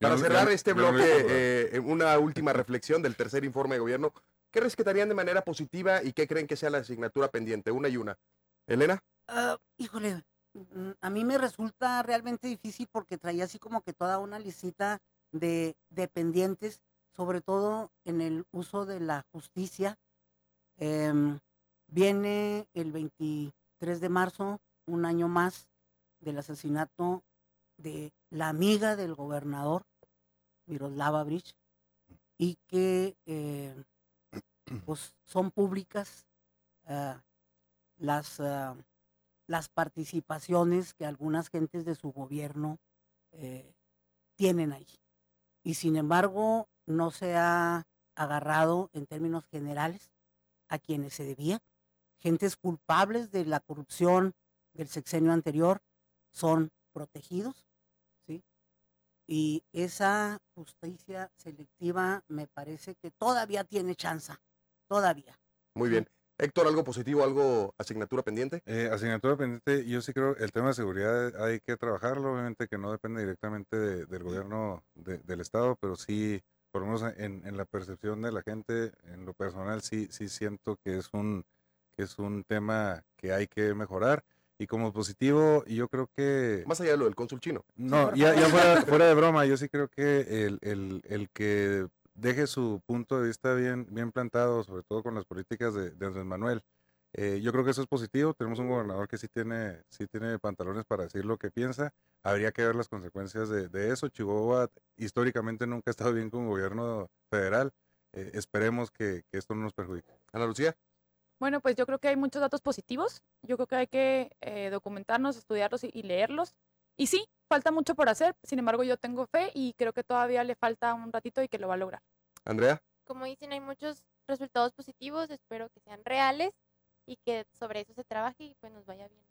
Para cerrar este bloque, eh, una última reflexión del tercer informe de gobierno. ¿Qué rescatarían de manera positiva y qué creen que sea la asignatura pendiente? Una y una. Elena. Ah, híjole, a mí me resulta realmente difícil porque traía así como que toda una listita de dependientes, sobre todo en el uso de la justicia. Em, viene el 23 de marzo, un año más del asesinato de la amiga del gobernador, Miroslava Bridge, y que eh, pues son públicas ah, las, ah, las participaciones que algunas gentes de su gobierno eh, tienen ahí. Y sin embargo, no se ha agarrado en términos generales a quienes se debía. Gentes culpables de la corrupción del sexenio anterior son protegidos, ¿sí? Y esa justicia selectiva me parece que todavía tiene chance, todavía. Muy bien. Héctor, ¿algo positivo, algo asignatura pendiente? Eh, asignatura pendiente, yo sí creo el tema de seguridad hay que trabajarlo, obviamente que no depende directamente de- del gobierno de- del estado, pero sí, por lo menos en, en la percepción de la gente, en lo personal sí, sí siento que es un que es un tema que hay que mejorar y como positivo yo creo que Más allá de lo del cónsul chino. no, ya, ya fuera, fuera de broma, yo sí creo que el, el, el que deje su punto de vista bien, bien plantado, sobre todo con las políticas de, Andrés Manuel, eh, yo creo que eso es positivo. Tenemos un gobernador que sí tiene, sí tiene pantalones para decir lo que piensa. Habría que ver las consecuencias de, eso. Chihuahua históricamente nunca ha estado bien con gobierno federal. Eh, esperemos que, esto no nos perjudique. Ana Lucía. Bueno, pues yo creo que hay muchos datos positivos. Yo creo que hay que eh, documentarnos, estudiarlos y leerlos. Y sí, falta mucho por hacer. Sin embargo, yo tengo fe y creo que todavía le falta un ratito y que lo va a lograr. Andrea. Como dicen, hay muchos resultados positivos, espero que sean reales y que sobre eso se trabaje y pues nos vaya bien.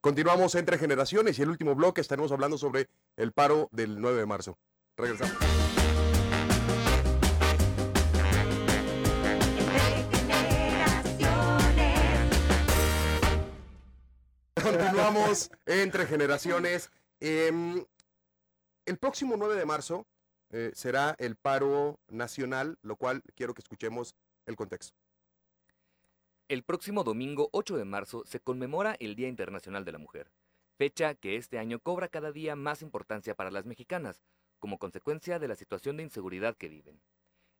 Continuamos entre generaciones y el último bloque estaremos hablando sobre el paro del 9 de marzo. Regresamos. Continuamos entre generaciones. Em, el próximo 9 de marzo eh, será el paro nacional, lo cual quiero que escuchemos el contexto. El próximo domingo 8 de marzo se conmemora el Día Internacional de la Mujer, fecha que este año cobra cada día más importancia para las mexicanas, como consecuencia de la situación de inseguridad que viven.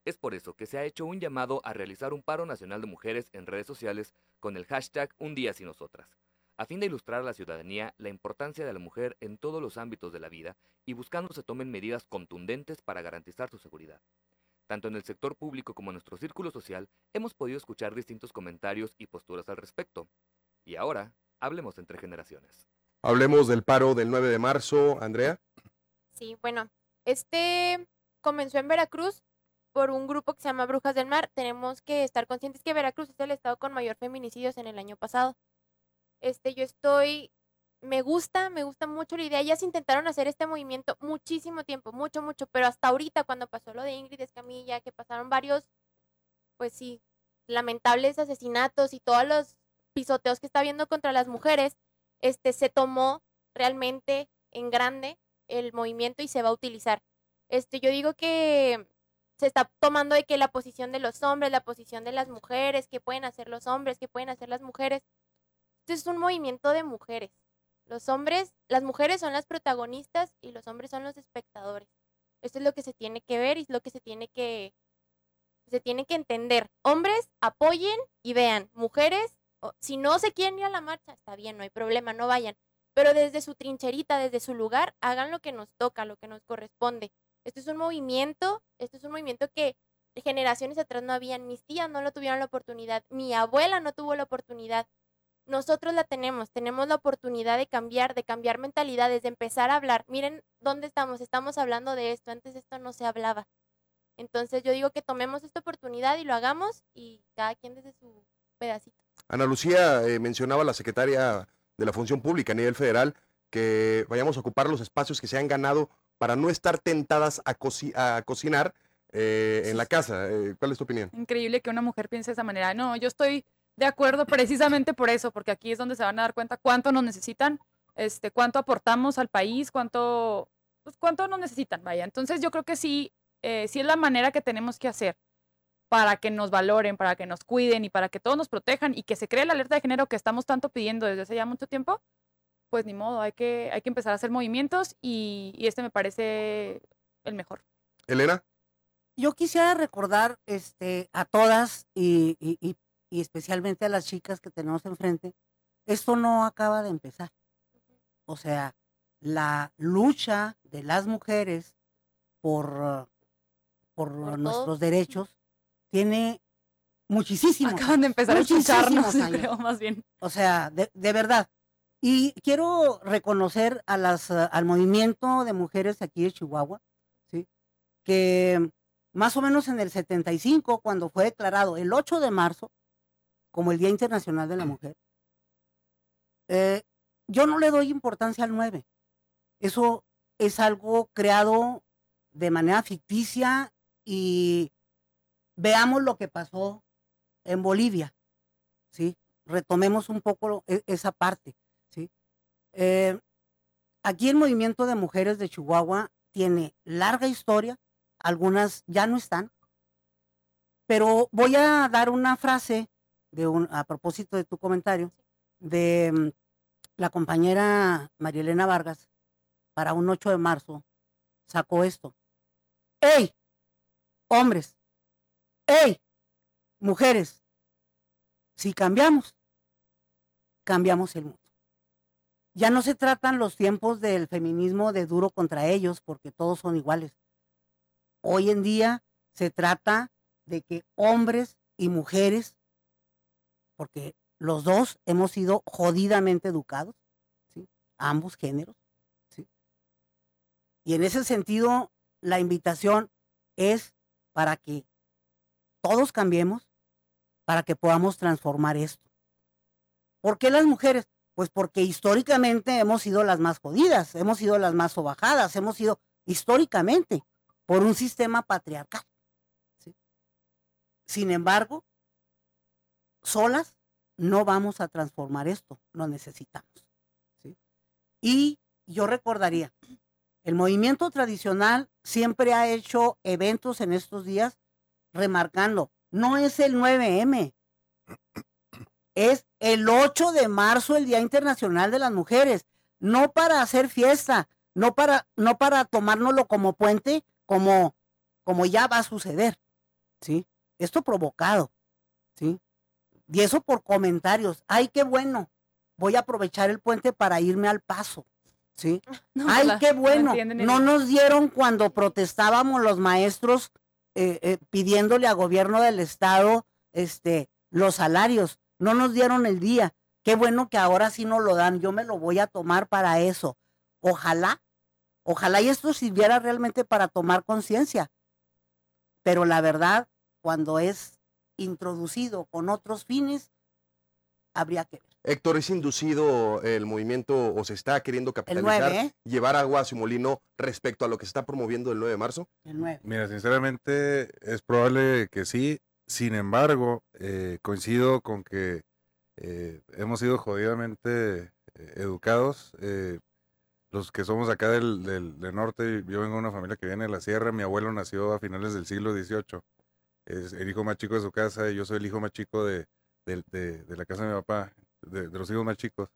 Es por eso que se ha hecho un llamado a realizar un paro nacional de mujeres en redes sociales con el hashtag Un día sin nosotras, a fin de ilustrar a la ciudadanía la importancia de la mujer en todos los ámbitos de la vida y buscando se tomen medidas contundentes para garantizar su seguridad. Tanto en el sector público como en nuestro círculo social hemos podido escuchar distintos comentarios y posturas al respecto. Y ahora, hablemos entre generaciones. Hablemos del paro del 9 de marzo, Andrea. Sí, bueno, este comenzó en Veracruz por un grupo que se llama Brujas del Mar. Tenemos que estar conscientes que Veracruz es el estado con mayor feminicidios en el año pasado. Este, yo estoy, me gusta, me gusta mucho la idea. Ellas intentaron hacer este movimiento muchísimo tiempo, mucho, mucho, pero hasta ahorita cuando pasó lo de Ingrid Escamilla, que pasaron varios, pues sí, lamentables asesinatos y todos los pisoteos que está habiendo contra las mujeres, este, se tomó realmente en grande el movimiento y se va a utilizar. Este, yo digo que se está tomando de que la posición de los hombres, la posición de las mujeres, que pueden hacer los hombres, que pueden hacer las mujeres. Este es un movimiento de mujeres. Los hombres, las mujeres son las protagonistas y los hombres son los espectadores. Esto es lo que se tiene que ver y es lo que se tiene que se tiene que entender. Hombres, apoyen y vean. Mujeres, si no se quieren ir a la marcha, está bien, no hay problema, no vayan pero desde su trincherita, desde su lugar, hagan lo que nos toca, lo que nos corresponde. Esto es un movimiento, esto es un movimiento que generaciones atrás no habían, mis tías no lo tuvieron la oportunidad, mi abuela no tuvo la oportunidad. Nosotros la tenemos, tenemos la oportunidad de cambiar, de cambiar mentalidades, de empezar a hablar. Miren dónde estamos, estamos hablando de esto, antes esto no se hablaba. Entonces yo digo que tomemos esta oportunidad y lo hagamos y cada quien desde su pedacito. Ana Lucía eh, mencionaba la secretaria de la Función Pública a nivel federal que vayamos a ocupar los espacios que se han ganado para no estar tentadas a, coci- a cocinar eh, en la casa. Eh, ¿Cuál es tu opinión? Increíble que una mujer piense de esa manera. No, yo estoy de acuerdo precisamente por eso, porque aquí es donde se van a dar cuenta cuánto nos necesitan, este, cuánto aportamos al país, cuánto, pues, cuánto nos necesitan, vaya. Entonces yo creo que sí, eh, sí es la manera que tenemos que hacer para que nos valoren, para que nos cuiden y para que todos nos protejan y que se cree la alerta de género que estamos tanto pidiendo desde hace ya mucho tiempo, pues ni modo, hay que, hay que empezar a hacer movimientos y, y este me parece el mejor. Elena, Yo quisiera recordar este, a todas y, y- y- y especialmente a las chicas que tenemos enfrente, esto no acaba de empezar. O sea, la lucha de las mujeres por, por, Por nuestros derechos tiene muchísimos Acaban de empezar a escucharnos, creo, más bien. O sea, de, de verdad. Y quiero reconocer a las, eh, al movimiento de mujeres aquí de Chihuahua, ¿sí? que más o menos en el 75, cuando fue declarado el 8 de marzo como el Día Internacional de la Mujer, eh, yo no le doy importancia al 9. Eso es algo creado de manera ficticia y veamos lo que pasó en Bolivia. ¿sí? Retomemos un poco e- esa parte, ¿sí? Eh, aquí el movimiento de mujeres de Chihuahua tiene larga historia, algunas ya no están, pero voy a dar una frase a propósito de tu comentario de mm, la compañera Marielena Vargas para un 8 de marzo sacó esto. ¡Ey! Hombres. ¡Ey! Mujeres. Si cambiamos, cambiamos el mundo. Ya no se tratan los tiempos del feminismo de duro contra ellos porque todos son iguales. Hoy en día se trata de que hombres y mujeres, porque los dos hemos sido jodidamente educados, ¿sí? ambos géneros, ¿sí? y en ese sentido la invitación es para que todos cambiemos, para que podamos transformar esto. ¿Por qué las mujeres? Pues porque históricamente hemos sido las más jodidas, hemos sido las más sobajadas, hemos sido históricamente por un sistema patriarcal. ¿sí? Sin embargo, solas no vamos a transformar esto, lo necesitamos. ¿sí? Y yo recordaría, el movimiento tradicional siempre ha hecho eventos en estos días remarcando, no es el 9M, es el 8 de marzo, el Día Internacional de las Mujeres, no para hacer fiesta, no para, no para tomárnoslo como puente, como, como ya va a suceder, ¿sí? Esto provocado, ¿sí? Y eso por comentarios. Ay, qué bueno. Voy a aprovechar el puente para irme al paso. ¿Sí? No, Ay, la- qué bueno. No nos dieron cuando protestábamos los maestros eh, eh, pidiéndole a gobierno del estado este, los salarios. No nos dieron el día. Qué bueno que ahora sí nos lo dan. Yo me lo voy a tomar para eso. Ojalá, ojalá y esto sirviera realmente para tomar conciencia. Pero la verdad, cuando es introducido con otros fines, habría que ver. Héctor, ¿es inducido el movimiento o se está queriendo capitalizar, 9, ¿eh? llevar agua a su molino respecto a lo que se está promoviendo el 9 de marzo? El 9. Mira, sinceramente es probable que sí. Sin embargo, eh, coincido con que eh, hemos sido jodidamente eh, educados. eh, los que somos acá del, del- del norte, yo vengo de una familia que viene de la sierra. Mi abuelo nació a finales del siglo XVIII. Es el hijo más chico de su casa y yo soy el hijo más chico de, de- de la casa de mi papá, de, los hijos más chicos.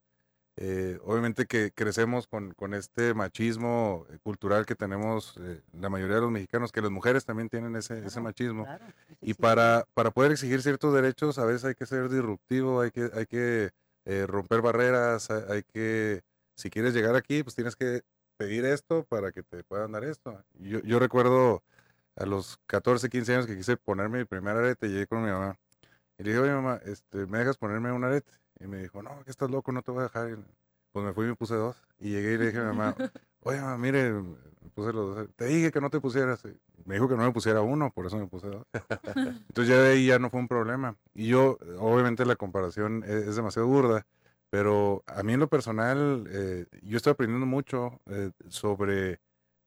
Eh, obviamente que crecemos con, con este machismo eh, cultural que tenemos eh, la mayoría de los mexicanos, que las mujeres también tienen ese, ese machismo. claro, sí, Y sí. para, para poder exigir ciertos derechos, a veces hay que ser disruptivo, hay que, hay que eh, romper barreras, hay, hay que, si quieres llegar aquí, pues tienes que pedir esto para que te puedan dar esto. Yo, yo recuerdo a los 14, 15 años que quise ponerme mi primer arete, llegué con mi mamá. Y le dije, oye mamá, este, ¿me dejas ponerme un arete? Y me dijo, no, que estás loco, no te voy a dejar. Y pues me fui y me puse dos. Y llegué y le dije a mi mamá, oye mamá, mire, me puse los dos. Te dije que no te pusieras. Me dijo que no me pusiera uno, por eso me puse dos. Entonces ya de ahí ya no fue un problema. Y yo, obviamente la comparación es, es demasiado burda, pero a mí en lo personal, eh, yo estoy aprendiendo mucho eh, sobre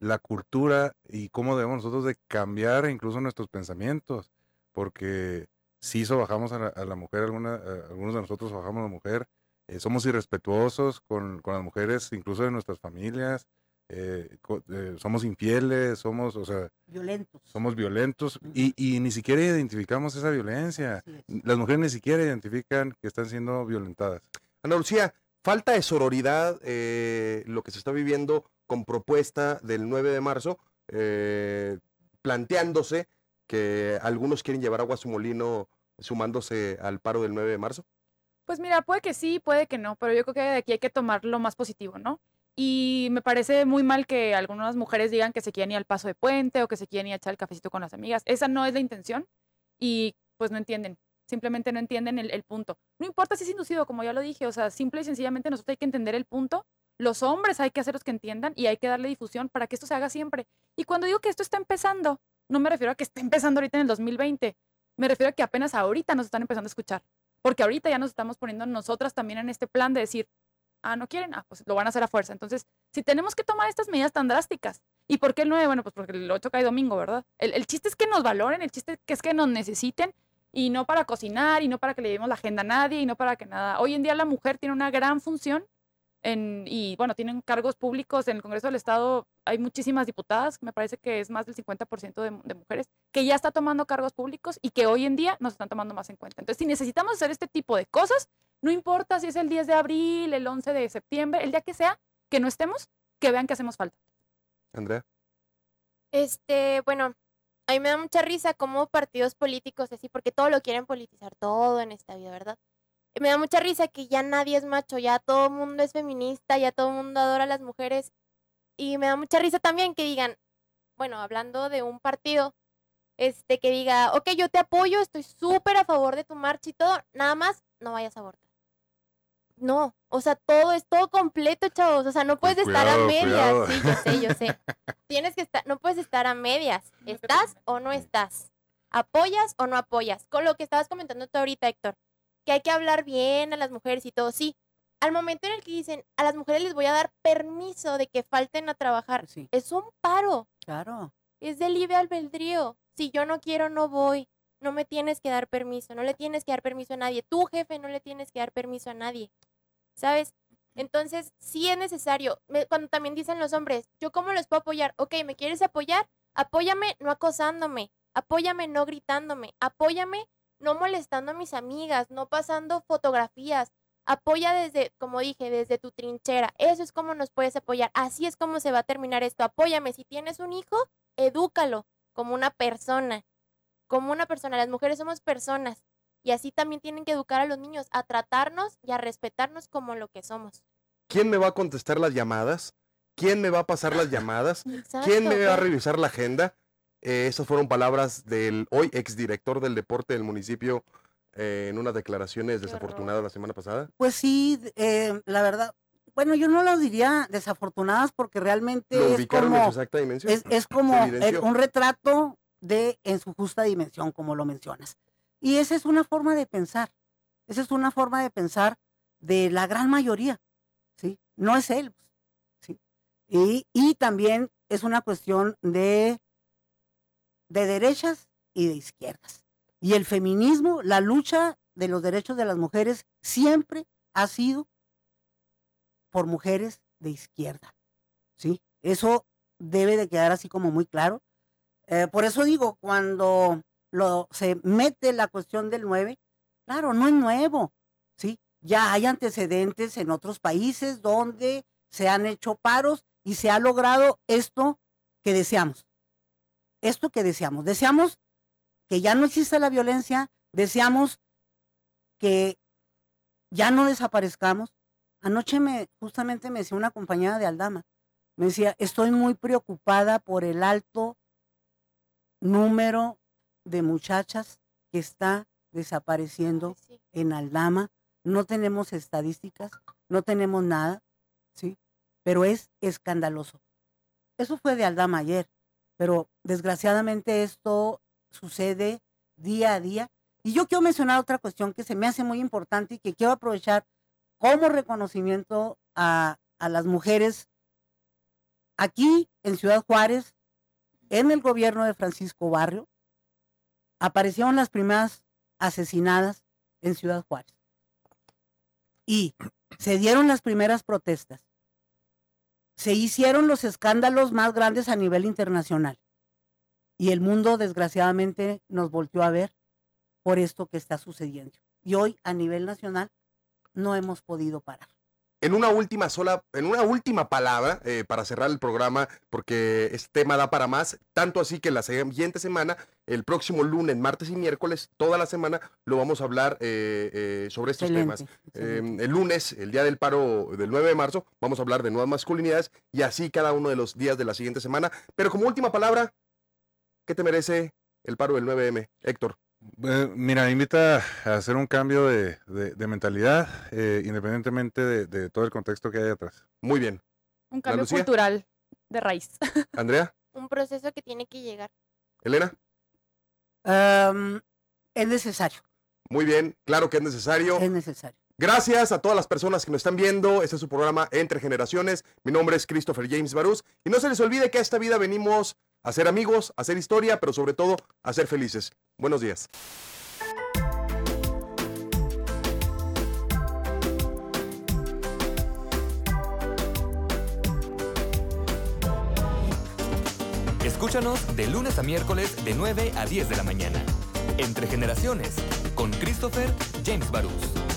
la cultura y cómo debemos nosotros de cambiar incluso nuestros pensamientos, porque sí sobajamos a la, a la mujer, alguna- a- algunos de nosotros sobajamos a la mujer, eh, somos irrespetuosos con, con las mujeres, incluso de nuestras familias, eh, co- eh, somos infieles, somos, o sea, Violentos. somos violentos Ujú. y, y ni siquiera identificamos esa violencia. Es. Las mujeres ni siquiera identifican que están siendo violentadas. Ana Lucía, falta de sororidad eh, lo que se está viviendo con propuesta del 9 de marzo, eh, planteándose que algunos quieren llevar agua a su molino sumándose al paro del 9 de marzo. Pues mira, puede que sí, puede que no, pero yo creo que de aquí hay que tomar lo más positivo, ¿no? Y me parece muy mal que algunas mujeres digan que se quieren ir al paso de puente o que se quieren ir a echar el cafecito con las amigas. Esa no es la intención y pues no entienden, simplemente no entienden el, el punto. No importa si es inducido, como ya lo dije, o sea, simple y sencillamente nosotros hay que entender el punto. Los hombres hay que hacer los que entiendan y hay que darle difusión para que esto se haga siempre. Y cuando digo que esto está empezando, no me refiero a que esté empezando ahorita en el 2020, me refiero a que apenas ahorita nos están empezando a escuchar. Porque ahorita ya nos estamos poniendo nosotras también en este plan de decir, ah, no quieren, ah, pues lo van a hacer a fuerza. Entonces, si tenemos que tomar estas medidas tan drásticas, ¿y por qué el 9? Bueno, pues porque el 8 cae domingo, ¿verdad? El, el chiste es que nos valoren, el chiste es que nos necesiten Y no para cocinar, y no para que le llevemos la agenda a nadie, y no para que nada. Hoy en día la mujer tiene una gran función en, y bueno, tienen cargos públicos en el Congreso del Estado. Hay muchísimas diputadas, me parece que es más del 50% de, de mujeres, que ya está tomando cargos públicos y que hoy en día nos están tomando más en cuenta. Entonces, si necesitamos hacer este tipo de cosas, no importa si es el 10 de abril, el 11 de septiembre, el día que sea, que no estemos, que vean que hacemos falta. Andrea. Este, bueno, a mí me da mucha risa como partidos políticos así, porque todo lo quieren politizar, todo en esta vida, ¿verdad? Me da mucha risa que ya nadie es macho, ya todo el mundo es feminista, ya todo el mundo adora a las mujeres. Y me da mucha risa también que digan, bueno, hablando de un partido, este, que diga, ok, yo te apoyo, estoy súper a favor de tu marcha y todo, nada más no vayas a abortar. No, o sea, todo es todo completo, chavos. O sea, no puedes estar a medias. cuidado. Sí, yo sé, yo sé. Tienes que estar, no puedes estar a medias. ¿Estás o no estás? ¿Apoyas o no apoyas? Con lo que estabas comentando tú ahorita, Héctor, que hay que hablar bien a las mujeres y todo. Sí, al momento en el que dicen, a las mujeres les voy a dar permiso de que falten a trabajar, Sí, es un paro, claro. es de libre albedrío. Si yo no quiero, no voy. No me tienes que dar permiso, no le tienes que dar permiso a nadie. Tu jefe no le tienes que dar permiso a nadie. ¿Sabes? Entonces, sí es necesario. Me- cuando también dicen los hombres, ¿yo cómo los puedo apoyar? Ok, ¿me quieres apoyar? Apóyame no acosándome, apóyame no gritándome, apóyame no molestando a mis amigas, no pasando fotografías. Apoya desde, como dije, desde tu trinchera. Eso es como nos puedes apoyar. Así es como se va a terminar esto. Apóyame. Si tienes un hijo, edúcalo como una persona. Como una persona. Las mujeres somos personas. Y así también tienen que educar a los niños a tratarnos y a respetarnos como lo que somos. ¿Quién me va a contestar las llamadas? ¿Quién me va a pasar las llamadas? Exacto, ¿Quién me va a revisar la agenda? Eh, esas fueron palabras del hoy exdirector del deporte del municipio eh, en unas declaraciones desafortunadas la semana pasada. Pues sí, eh, la verdad. Bueno, yo no las diría desafortunadas porque realmente ¿Lo es como, su exacta dimensión? es, es como el- un retrato de en su justa dimensión, como lo mencionas. Y esa es una forma de pensar. Esa es una forma de pensar de la gran mayoría, ¿sí? No es él, ¿sí? Y, y también es una cuestión de, de derechas y de izquierdas. Y el feminismo, la lucha de los derechos de las mujeres siempre ha sido por mujeres de izquierda, ¿sí? Eso debe de quedar así como muy claro. Eh, por eso digo, cuando lo, se mete la cuestión del 9, claro, no es nuevo, ¿sí? Ya hay antecedentes en otros países donde se han hecho paros y se ha logrado esto que deseamos. Esto que deseamos. Deseamos que ya no exista la violencia, deseamos que ya no desaparezcamos. Anoche me justamente me decía una compañera de Aldama, me decía, estoy muy preocupada por el alto número de muchachas que está desapareciendo Sí. en Aldama. No tenemos estadísticas, no tenemos nada, ¿sí? Pero es escandaloso. Eso fue de Aldama ayer, pero desgraciadamente esto sucede día a día. Y yo quiero mencionar otra cuestión que se me hace muy importante y que quiero aprovechar como reconocimiento a, las mujeres aquí en Ciudad Juárez, en el gobierno de Francisco Barrio, aparecieron las primeras asesinadas en Ciudad Juárez. Y se dieron las primeras protestas. Se hicieron los escándalos más grandes a nivel internacional. Y el mundo, desgraciadamente, nos volteó a ver por esto que está sucediendo. Y hoy, a nivel nacional, no hemos podido parar. En una última sola, en una última palabra, eh, para cerrar el programa, porque este tema da para más, tanto así que la siguiente semana, el próximo lunes, martes y miércoles, toda la semana, lo vamos a hablar eh, eh, sobre estos temas. Excelente. Excelente. el lunes, el día del paro del 9 de marzo, vamos a hablar de nuevas masculinidades y así cada uno de los días de la siguiente semana. Pero como última palabra, ¿qué te merece el paro del 9M, Héctor? Eh, mira, invita a hacer un cambio de, de- de mentalidad, eh, independientemente de, de todo el contexto que hay atrás. Muy bien. Un cambio cultural de raíz. Andrea, Un proceso que tiene que llegar. Elena, Am, es necesario, muy bien. Claro que es necesario. es necesario. Gracias a todas las personas que nos están viendo. Este es su programa Entre Generaciones. Mi nombre es Christopher James Barús. Y no se les olvide que a esta vida venimos hacer amigos, hacer historia, pero sobre todo hacer felices. Buenos días. Escúchanos de lunes a miércoles de 9 a 10 de la mañana. Entre generaciones, con Christopher James Barús.